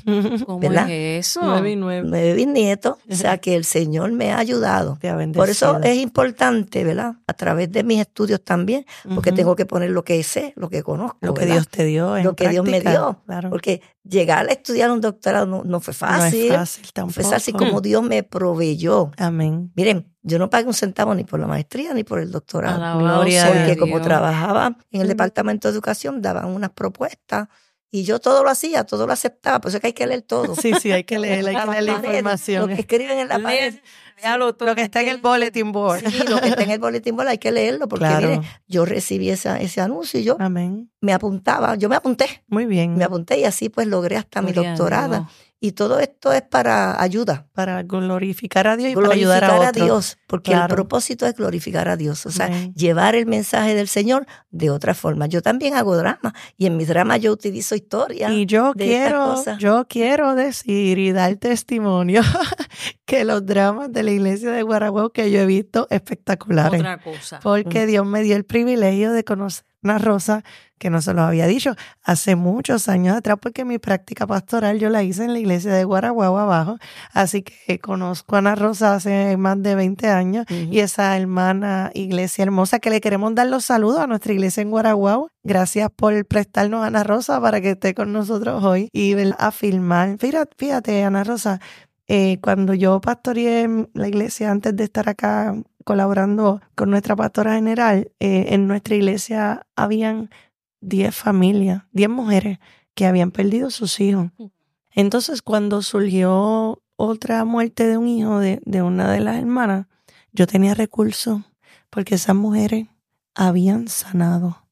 ¿Cómo ¿verdad? es eso? Nueve y nueve. Nueve bisnietos. O sea que el Señor me ha ayudado. Por eso es importante, ¿verdad? A través de mis estudios también, porque tengo que poner lo que sé, lo que conozco. Lo que Dios te dio. lo que Dios me dio. Porque llegar a estudiar un doctorado no, fue fácil. No es fácil tampoco. Fue fácil como Dios me proveyó. Amén. Miren, yo no pagué un centavo ni por la maestría ni por el doctorado. Gloria porque como trabajaba en el Departamento de Educación, daban unas propuestas y yo todo lo hacía, todo lo aceptaba, por eso es que hay que leer todo. Sí, sí, hay que leer, hay que leer la información. Lo que escriben en la pared. Lo, que está en el bulletin board. Sí, lo que está en el bulletin board hay que leerlo, porque mire, yo recibí esa, ese anuncio y yo me apuntaba, yo me apunté. Muy bien. Me apunté y así pues logré hasta mi doctorada. Y todo esto es para ayuda. Para glorificar a Dios y para ayudar a, a Dios. Porque el propósito es glorificar a Dios. O sea, llevar el mensaje del Señor de otra forma. Yo también hago drama. Y en mis dramas yo utilizo historia. Y yo quiero, yo quiero decir y dar testimonio que los dramas de la iglesia de Guaraguao que yo he visto espectaculares. Otra cosa. Porque Dios me dio el privilegio de conocer una rosa que no se lo había dicho hace muchos años atrás, porque mi práctica pastoral yo la hice en la iglesia de Guaraguao abajo, así que conozco a Ana Rosa hace más de 20 años y esa hermana iglesia hermosa que le queremos dar los saludos a nuestra iglesia en Guaraguao. Gracias por prestarnos a Ana Rosa para que esté con nosotros hoy y a filmar. Fíjate, fíjate Ana Rosa, eh, cuando yo pastoreé la iglesia antes de estar acá colaborando con nuestra pastora general, eh, en nuestra iglesia habían 10 familias, 10 mujeres que habían perdido sus hijos. Mm. Entonces, cuando surgió otra muerte de un hijo de, de una de las hermanas, yo tenía recursos porque esas mujeres habían sanado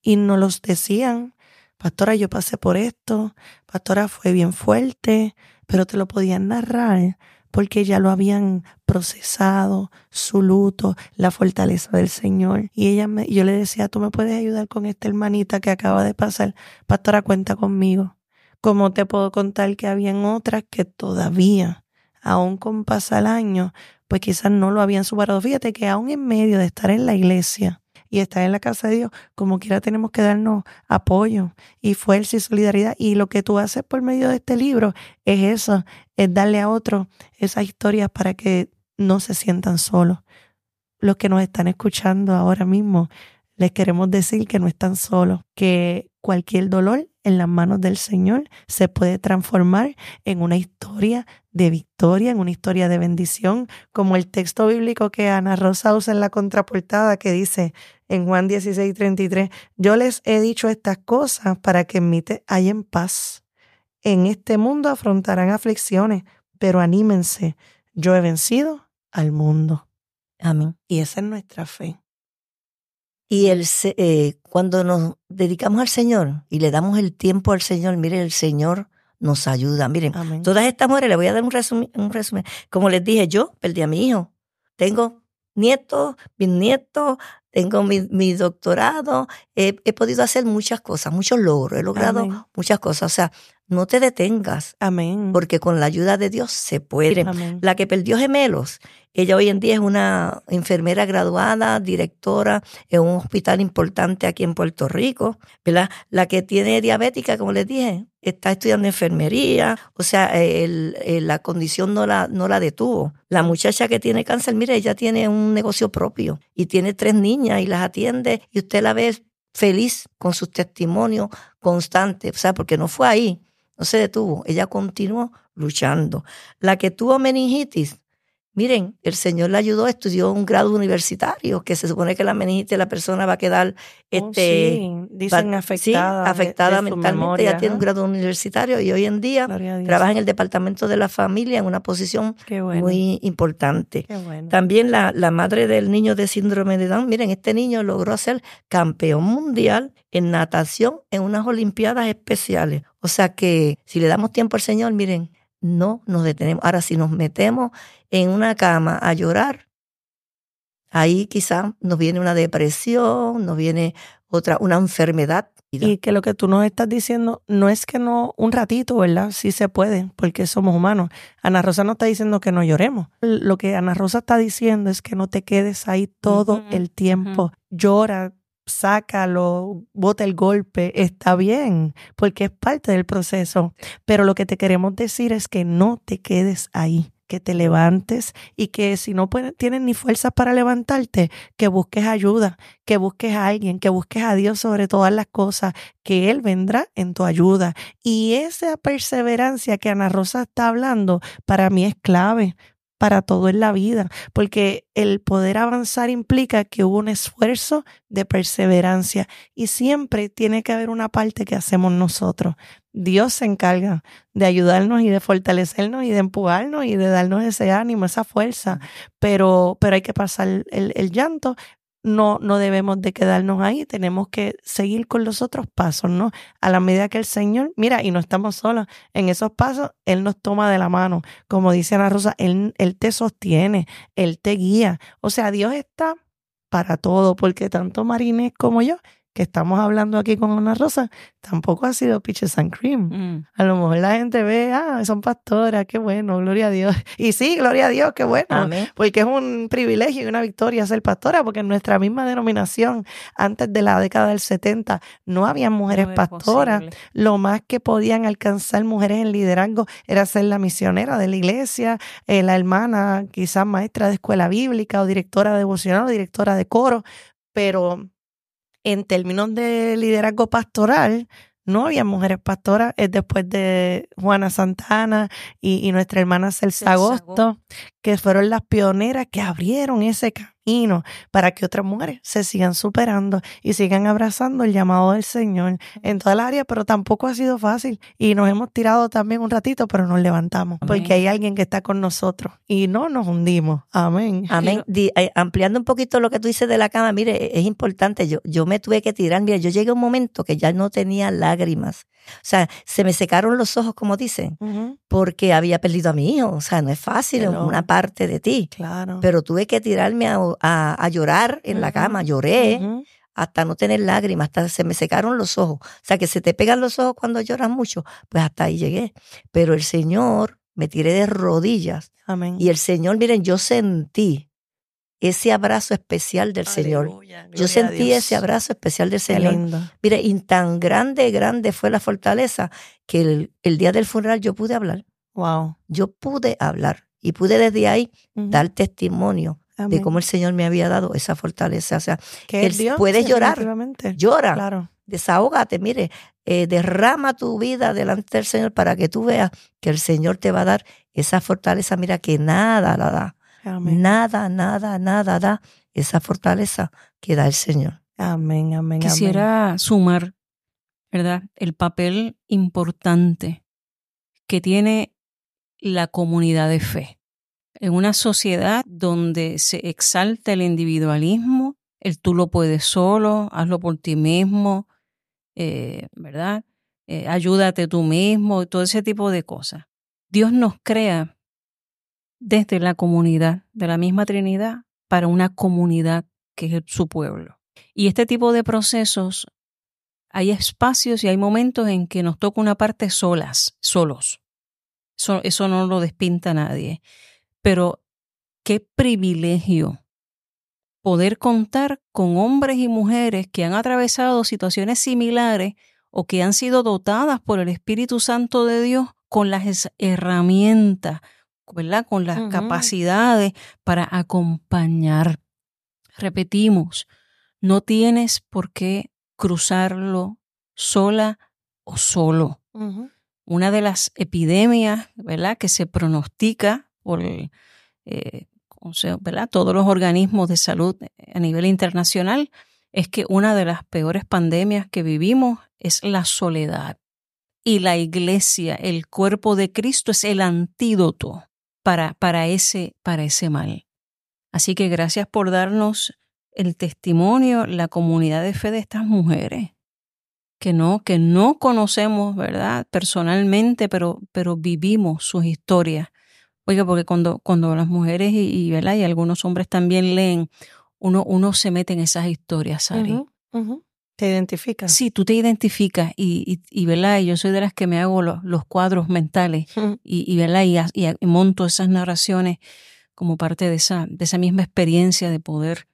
y nos los decían. Pastora, yo pasé por esto, pastora, fue bien fuerte, pero te lo podían narrar porque ya lo habían procesado, su luto, la fortaleza del Señor. Y ella me, yo le decía, tú me puedes ayudar con esta hermanita que acaba de pasar. Pastora, cuenta conmigo. ¿Cómo te puedo contar que habían otras que todavía, aún con pasar año, pues quizás no lo habían superado? Fíjate que aún en medio de estar en la iglesia, y estar en la casa de Dios, como quiera tenemos que darnos apoyo y fuerza y solidaridad. Y lo que tú haces por medio de este libro es eso, es darle a otros esas historias para que no se sientan solos. Los que nos están escuchando ahora mismo, les queremos decir que no están solos, que cualquier dolor en las manos del Señor se puede transformar en una historia de victoria, en una historia de bendición, como el texto bíblico que Ana Rosa usa en la contraportada que dice en Juan 16, 33, yo les he dicho estas cosas para que en mí hayan paz. En este mundo afrontarán aflicciones, pero anímense, yo he vencido al mundo. Amén. Y esa es nuestra fe. Y el, eh, cuando nos dedicamos al Señor y le damos el tiempo al Señor, mire, el Señor nos ayuda. Miren, todas estas mujeres, le voy a dar un resumen, un resumen. Como les dije, yo perdí a mi hijo. Tengo nietos, bisnietos, tengo mi, doctorado, he, podido hacer muchas cosas, muchos logros, he logrado muchas cosas. O sea, no te detengas. Amén. Porque con la ayuda de Dios se puede. La que perdió gemelos, ella hoy en día es una enfermera graduada, directora en un hospital importante aquí en Puerto Rico. ¿verdad? La que tiene diabética, como les dije, está estudiando enfermería. O sea, la condición no la, no la detuvo. La muchacha que tiene cáncer, mire, ella tiene un negocio propio y tiene tres niñas y las atiende y usted la ve feliz con sus testimonios constantes. O sea, porque no fue ahí no se detuvo, ella continuó luchando. La que tuvo meningitis, miren, el Señor la ayudó, estudió un grado universitario, que se supone que la meningitis la persona va a quedar oh, este, dicen afectada, afectada mentalmente. Ella tiene un grado universitario y hoy en día trabaja en el departamento de la familia en una posición muy importante. También la, la madre del niño de síndrome de Down, miren, este niño logró ser campeón mundial en natación en unas Olimpiadas especiales. O sea que si le damos tiempo al Señor, miren, no nos detenemos. Ahora, si nos metemos en una cama a llorar, ahí quizás nos viene una depresión, nos viene otra, una enfermedad Y que lo que tú nos estás diciendo no es que no, un ratito, ¿verdad? Sí se puede, porque somos humanos. Ana Rosa no está diciendo que no lloremos. Lo que Ana Rosa está diciendo es que no te quedes ahí todo el tiempo. Llora, sácalo, bota el golpe, está bien, porque es parte del proceso. Pero lo que te queremos decir es que no te quedes ahí que te levantes y que si no tienes ni fuerzas para levantarte, que busques ayuda, que busques a alguien, que busques a Dios sobre todas las cosas, que Él vendrá en tu ayuda. Y esa perseverancia que Ana Rosa está hablando, para mí es clave, para todo en la vida, porque el poder avanzar implica que hubo un esfuerzo de perseverancia y siempre tiene que haber una parte que hacemos nosotros. Dios se encarga de ayudarnos y de fortalecernos y de empujarnos y de darnos ese ánimo, esa fuerza, pero, pero hay que pasar el, el llanto, no, no debemos de quedarnos ahí, tenemos que seguir con los otros pasos, ¿no? A la medida que el Señor, mira, y no estamos solos, en esos pasos Él nos toma de la mano, como dice Ana Rosa, Él, él te sostiene, Él te guía, o sea, Dios está para todo, porque tanto Marines como yo que estamos hablando aquí con una rosa, tampoco ha sido Peaches and Cream. Mm. A lo mejor la gente ve, ah, son pastoras, qué bueno, gloria a Dios. Y sí, gloria a Dios, qué bueno. Porque es un privilegio y una victoria ser pastora, porque en nuestra misma denominación, antes de la década del 70, no había mujeres pastoras. Lo más que podían alcanzar mujeres en liderazgo era ser la misionera de la iglesia, eh, la hermana, quizás maestra de escuela bíblica o directora devocional o directora de coro, pero en términos de liderazgo pastoral, no había mujeres pastoras, es después de Juana Santana y, nuestra hermana Celsa Agosto, que fueron las pioneras que abrieron ese camino para que otras mujeres se sigan superando y sigan abrazando el llamado del Señor en toda la área, pero tampoco ha sido fácil y nos hemos tirado también un ratito, pero nos levantamos porque hay alguien que está con nosotros y no nos hundimos. Amén. Amén. Eh, ampliando un poquito lo que tú dices de la cama, mire, e, es importante, yo, yo me tuve que tirar, mira, yo llegué a un momento que ya no tenía lágrimas. O sea, se me secaron los ojos, como dicen, porque había perdido a mi hijo. O sea, no es fácil una parte de ti. Claro. Pero tuve que tirarme a, llorar en la cama. Lloré hasta no tener lágrimas, hasta se me secaron los ojos. O sea, que se te pegan los ojos cuando lloras mucho. Pues hasta ahí llegué. Pero el Señor me tiré de rodillas. Amén. Y el Señor, miren, yo sentí ese abrazo especial del Señor. Yo sentí ese abrazo especial del Señor. Mire, y tan grande, grande fue la fortaleza que el, día del funeral yo pude hablar. Wow. Yo pude hablar y pude desde ahí dar testimonio de cómo el Señor me había dado esa fortaleza. O sea, que él puedes llorar. Llora. Claro. Desahógate, mire, eh, derrama tu vida delante del Señor para que tú veas que el Señor te va a dar esa fortaleza. Mira que nada la da Nada, nada, nada da esa fortaleza que da el Señor. Amén, amén. Quisiera sumar, ¿verdad? El papel importante que tiene la comunidad de fe. En una sociedad donde se exalta el individualismo, el tú lo puedes solo, hazlo por ti mismo, eh, ¿verdad? Eh, ayúdate tú mismo, todo ese tipo de cosas. Dios nos crea desde la comunidad de la misma Trinidad para una comunidad que es su pueblo. Y este tipo de procesos, hay espacios y hay momentos en que nos toca una parte solas, solos. Eso, no lo despinta nadie. Pero qué privilegio poder contar con hombres y mujeres que han atravesado situaciones similares o que han sido dotadas por el Espíritu Santo de Dios con las herramientas, ¿verdad? Con las capacidades para acompañar. Repetimos, no tienes por qué cruzarlo sola o solo. Una de las epidemias, ¿verdad? Que se pronostica por eh, ¿verdad? todos los organismos de salud a nivel internacional es que una de las peores pandemias que vivimos es la soledad. Y la iglesia, el cuerpo de Cristo, es el antídoto para, para, ese, para ese mal. Así que gracias por darnos el testimonio, la comunidad de fe de estas mujeres, que no, que no conocemos, ¿verdad? Personalmente, pero, pero vivimos sus historias. Oiga, porque cuando, cuando las mujeres y, y, y algunos hombres también leen, uno, uno se mete en esas historias, Sari. ¿Te identificas? Sí, tú te identificas y, y, y, ¿verdad? Y yo soy de las que me hago los, los cuadros mentales y, y, ¿verdad? Y, monto esas narraciones como parte de esa, de esa misma experiencia de poder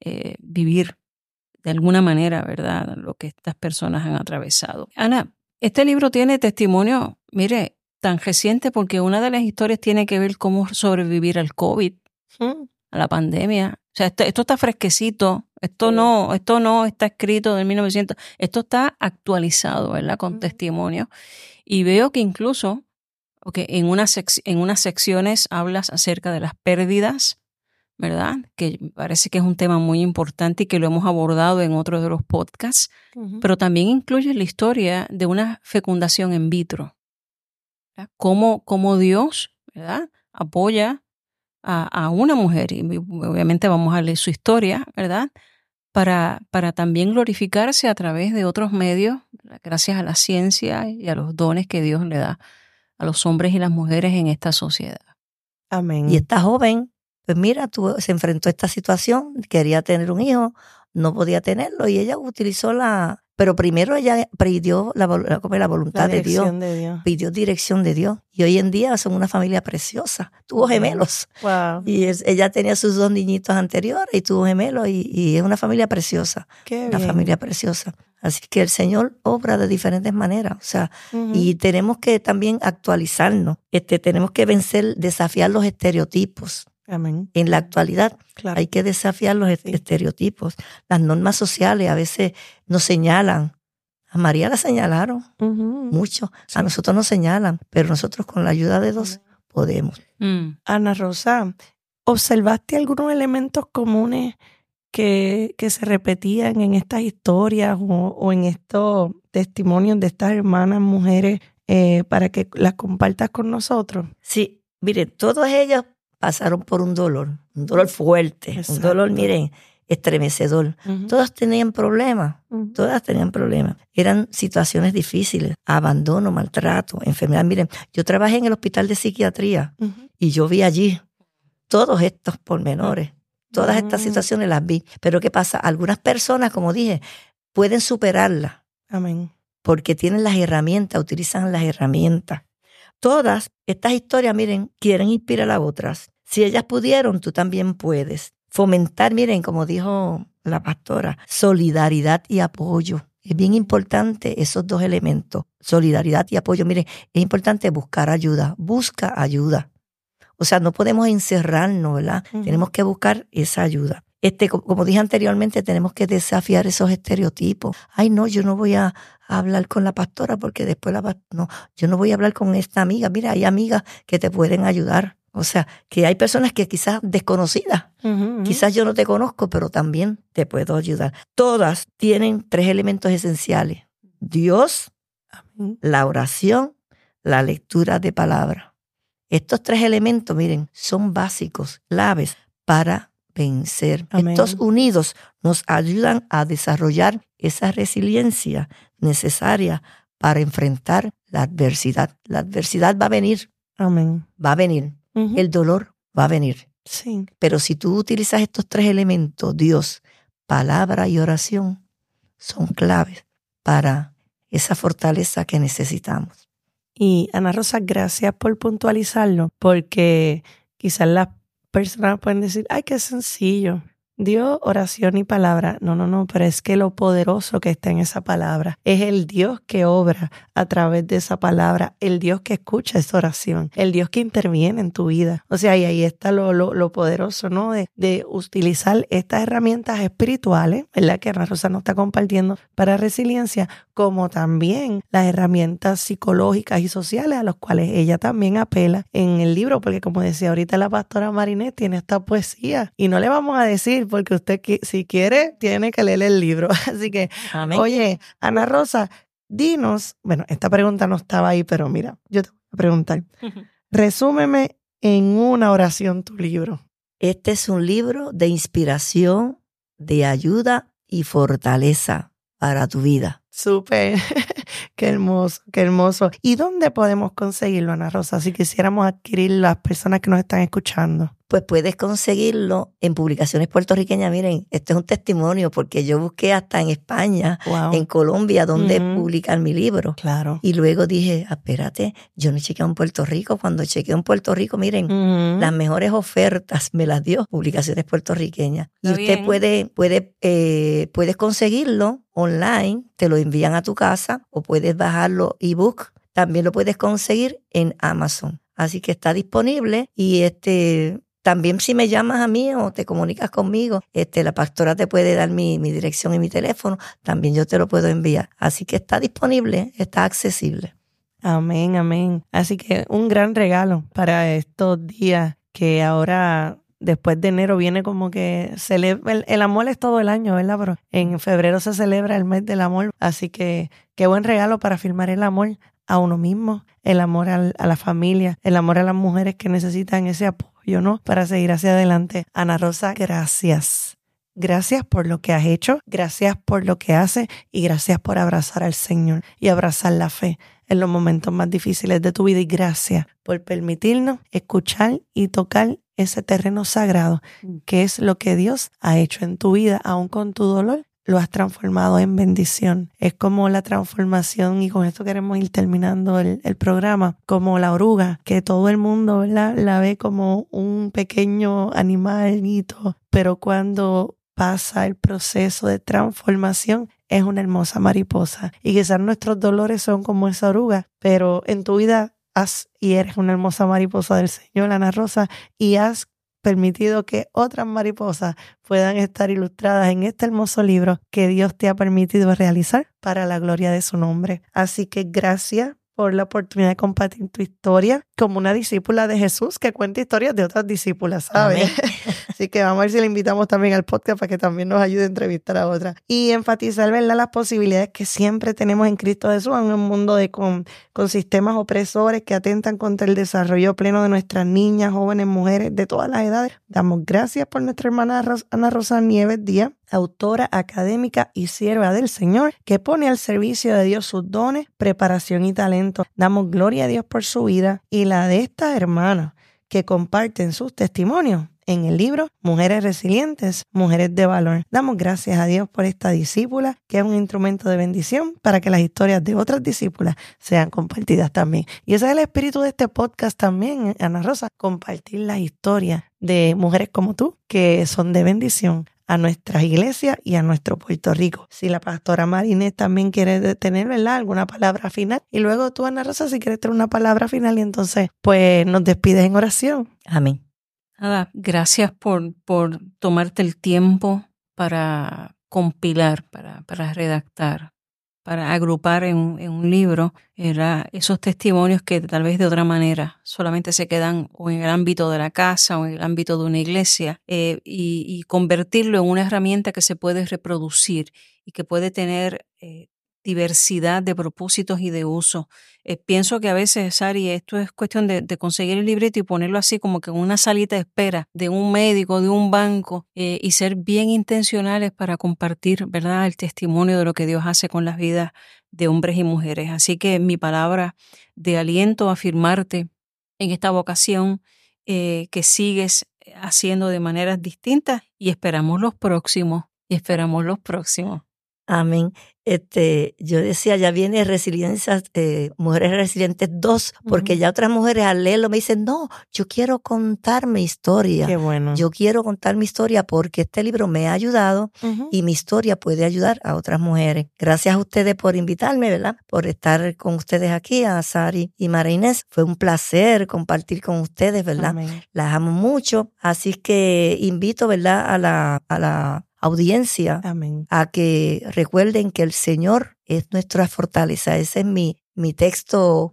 eh, vivir de alguna manera, ¿verdad? Lo que estas personas han atravesado. Ana, este libro tiene testimonio, mire, tan reciente porque una de las historias tiene que ver cómo sobrevivir al COVID, a la pandemia. O sea, esto, está fresquecito, esto no, esto no está escrito de 1900, esto está actualizado, ¿verdad? Con testimonio. Y veo que incluso, okay, en, unas en unas secciones hablas acerca de las pérdidas, ¿verdad? Que parece que es un tema muy importante y que lo hemos abordado en otros de los podcasts, pero también incluye la historia de una fecundación in vitro. Cómo, cómo, Dios, ¿verdad? Apoya a, a, una mujer, y obviamente vamos a leer su historia, ¿verdad? Para, para también glorificarse a través de otros medios, gracias a la ciencia y a los dones que Dios le da a los hombres y las mujeres en esta sociedad. Amén. Y esta joven pues mira, tú, se enfrentó a esta situación, quería tener un hijo, no podía tenerlo y ella utilizó la... Pero primero ella pidió la, la voluntad de, Dios, pidió dirección de Dios. Y hoy en día son una familia preciosa. Tuvo gemelos. Wow. Y ella tenía sus dos niñitos anteriores y tuvo gemelos y, es una familia preciosa. Qué una familia preciosa. Así que el Señor obra de diferentes maneras, o sea, y tenemos que también actualizarnos, este, tenemos que vencer, desafiar los estereotipos. En la actualidad hay que desafiar los estereotipos. Las normas sociales a veces nos señalan. A María la señalaron mucho. A nosotros nos señalan, pero nosotros con la ayuda de Dios podemos. Mm. Ana Rosa, ¿observaste algunos elementos comunes que, que se repetían en estas historias o, en estos testimonios de estas hermanas mujeres eh, para que las compartas con nosotros? Sí, mire, todos ellos pasaron por un dolor, un dolor fuerte, un dolor, miren, estremecedor. Todas tenían problemas, todas tenían problemas. Eran situaciones difíciles, abandono, maltrato, enfermedad. Miren, yo trabajé en el hospital de psiquiatría y yo vi allí todos estos pormenores, todas estas mm. situaciones las vi. Pero ¿qué pasa? Algunas personas, como dije, pueden superarlas. Amén. Porque tienen las herramientas, utilizan las herramientas. Todas estas historias, miren, quieren inspirar a otras. Si ellas pudieron, tú también puedes. Fomentar, miren, como dijo la pastora, solidaridad y apoyo. Es bien importante esos dos elementos, solidaridad y apoyo. Miren, es importante buscar ayuda, busca ayuda. O sea, no podemos encerrarnos, ¿verdad? Tenemos que buscar esa ayuda. Este, como dije anteriormente, tenemos que desafiar esos estereotipos. Ay, no, yo no voy a, hablar con la pastora porque después la no, yo no voy a hablar con esta amiga. Mira, hay amigas que te pueden ayudar. O sea, que hay personas que quizás desconocidas, quizás yo no te conozco, pero también te puedo ayudar. Todas tienen tres elementos esenciales. Dios, la oración, la lectura de palabra. Estos tres elementos, miren, son básicos, claves para vencer. Estos unidos nos ayudan a desarrollar esa resiliencia necesaria para enfrentar la adversidad. La adversidad va a venir. Amén. Va a venir el dolor va a venir. Sí. Pero si tú utilizas estos tres elementos, Dios, palabra y oración, son claves para esa fortaleza que necesitamos. Y Ana Rosa, gracias por puntualizarlo, porque quizás las personas pueden decir, ay, qué sencillo. Dios, oración y palabra. No, no, no, pero es que lo poderoso que está en esa palabra es el Dios que obra a través de esa palabra, el Dios que escucha esa oración, el Dios que interviene en tu vida. O sea, y ahí está lo, lo, poderoso, ¿no? De, de, utilizar estas herramientas espirituales, ¿verdad? Que Ana Rosa nos está compartiendo para resiliencia, como también las herramientas psicológicas y sociales a las cuales ella también apela en el libro, porque como decía ahorita la pastora Marinet, tiene esta poesía y no le vamos a decir porque usted si quiere tiene que leer el libro. Así que, oye, Ana Rosa, dinos, bueno, esta pregunta no estaba ahí, pero mira, yo te voy a preguntar. Resúmeme en una oración tu libro. Este es un libro de inspiración, de ayuda y fortaleza para tu vida. Súper, qué hermoso, qué hermoso. ¿Y dónde podemos conseguirlo, Ana Rosa, si quisiéramos adquirir las personas que nos están escuchando? Pues puedes conseguirlo en publicaciones puertorriqueñas. Miren, esto es un testimonio porque yo busqué hasta en España, en Colombia, donde publican mi libro. Claro. Y luego dije, ah, espérate, yo no chequeo en Puerto Rico. Cuando chequeo en Puerto Rico, miren, las mejores ofertas me las dio publicaciones puertorriqueñas. y usted puede, puede, eh, puedes conseguirlo online, te lo envían a tu casa o puedes bajarlo ebook. También lo puedes conseguir en Amazon. Así que está disponible y este también si me llamas a mí o te comunicas conmigo, este, la pastora te puede dar mi, mi dirección y mi teléfono, también yo te lo puedo enviar. Así que está disponible, está accesible. Amén, amén. Así que un gran regalo para estos días que ahora después de enero viene como que celebra, el, el, amor es todo el año, ¿verdad? Pero en febrero se celebra el mes del amor, así que qué buen regalo para firmar el amor a uno mismo, el amor a la familia, el amor a las mujeres que necesitan ese apoyo, ¿no? Para seguir hacia adelante. Ana Rosa, gracias. Gracias por lo que has hecho, gracias por lo que haces y gracias por abrazar al Señor y abrazar la fe en los momentos más difíciles de tu vida y gracias por permitirnos escuchar y tocar ese terreno sagrado mm. que es lo que Dios ha hecho en tu vida, aún con tu dolor lo has transformado en bendición. Es como la transformación, y con esto queremos ir terminando el, programa, como la oruga, que todo el mundo la ve como un pequeño animalito, pero cuando pasa el proceso de transformación, es una hermosa mariposa. Y quizás nuestros dolores son como esa oruga, pero en tu vida has y eres una hermosa mariposa del Señor, Ana Rosa, y has permitido que otras mariposas puedan estar ilustradas en este hermoso libro que Dios te ha permitido realizar para la gloria de su nombre. Así que gracias por la oportunidad de compartir tu historia como una discípula de Jesús que cuenta historias de otras discípulas, ¿sabes? Así que vamos a ver si le invitamos también al podcast para que también nos ayude a entrevistar a otras. Y enfatizar, ¿verdad?, las posibilidades que siempre tenemos en Cristo Jesús en un mundo de con, con sistemas opresores que atentan contra el desarrollo pleno de nuestras niñas, jóvenes, mujeres de todas las edades. Damos gracias por nuestra hermana Ana Rosa Nieves Díaz autora académica y sierva del Señor, que pone al servicio de Dios sus dones, preparación y talento. Damos gloria a Dios por su vida y la de estas hermanas que comparten sus testimonios en el libro Mujeres Resilientes, Mujeres de Valor. Damos gracias a Dios por esta discípula, que es un instrumento de bendición para que las historias de otras discípulas sean compartidas también. Y ese es el espíritu de este podcast también, Ana Rosa, compartir las historias de mujeres como tú, que son de bendición a nuestras iglesias y a nuestro Puerto Rico. Si la pastora Marinés también quiere tener, ¿verdad? Alguna palabra final. Y luego tú, Ana Rosa, si quieres tener una palabra final y entonces, pues nos despides en oración. Amén. Nada, gracias por, por tomarte el tiempo para compilar, para, para redactar para agrupar en, un libro era esos testimonios que tal vez de otra manera solamente se quedan o en el ámbito de la casa o en el ámbito de una iglesia eh, y, convertirlo en una herramienta que se puede reproducir y que puede tener eh, diversidad de propósitos y de uso. Eh, pienso que a veces, Sari, esto es cuestión de, conseguir el libreto y ponerlo así como que en una salita de espera de un médico, de un banco, eh, y ser bien intencionales para compartir, ¿verdad?, el testimonio de lo que Dios hace con las vidas de hombres y mujeres. Así que mi palabra de aliento a afirmarte en esta vocación eh, que sigues haciendo de maneras distintas y esperamos los próximos, y esperamos los próximos. Amén. Este, yo decía, ya viene Resiliencia, eh, Mujeres Resilientes 2, porque ya otras mujeres al leerlo me dicen, no, yo quiero contar mi historia. Qué bueno. Yo quiero contar mi historia porque este libro me ha ayudado y mi historia puede ayudar a otras mujeres. Gracias a ustedes por invitarme, ¿verdad? Por estar con ustedes aquí, a Sari y María Inés. Fue un placer compartir con ustedes, ¿verdad? Las amo mucho. Así que invito, ¿verdad? A la, a la audiencia a que recuerden que el Señor es nuestra fortaleza. Ese es mi, mi texto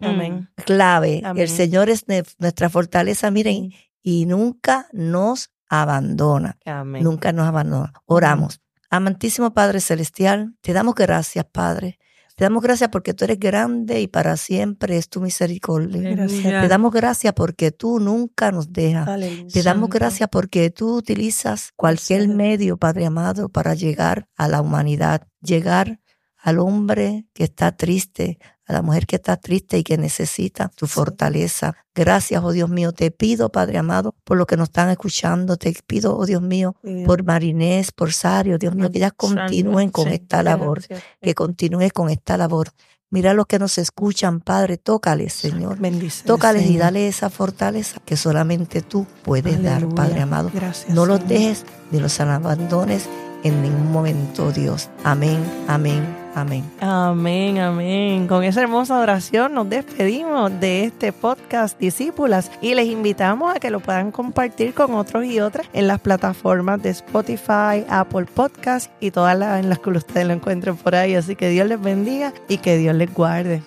clave. El Señor es nuestra fortaleza, miren, y nunca nos abandona. Nunca nos abandona. Oramos. Amantísimo Padre Celestial, te damos gracias, Padre, te damos gracias porque tú eres grande y para siempre es tu misericordia. Te damos gracias porque tú nunca nos dejas. Te damos gracias porque tú utilizas cualquier medio, Padre amado, para llegar a la humanidad, llegar al hombre que está triste, a la mujer que está triste y que necesita tu fortaleza. Gracias, oh Dios mío. Te pido, Padre amado, por lo que nos están escuchando. Te pido, oh Dios mío, por Marinés, por Sario, Dios mío, que ellas continúen con esta labor, que continúen con esta labor. Mira los que nos escuchan, Padre, tócales, Señor. Bendice. Tócales y dale esa fortaleza que solamente tú puedes dar, Padre amado. Gracias, no los dejes ni los abandones en ningún momento, Dios. Amén, amén, amén. Amén, amén. Con esa hermosa oración nos despedimos de este podcast Discípulas y les invitamos a que lo puedan compartir con otros y otras en las plataformas de Spotify, Apple Podcast y todas las en las que ustedes lo encuentren por ahí. Así que Dios les bendiga y que Dios les guarde.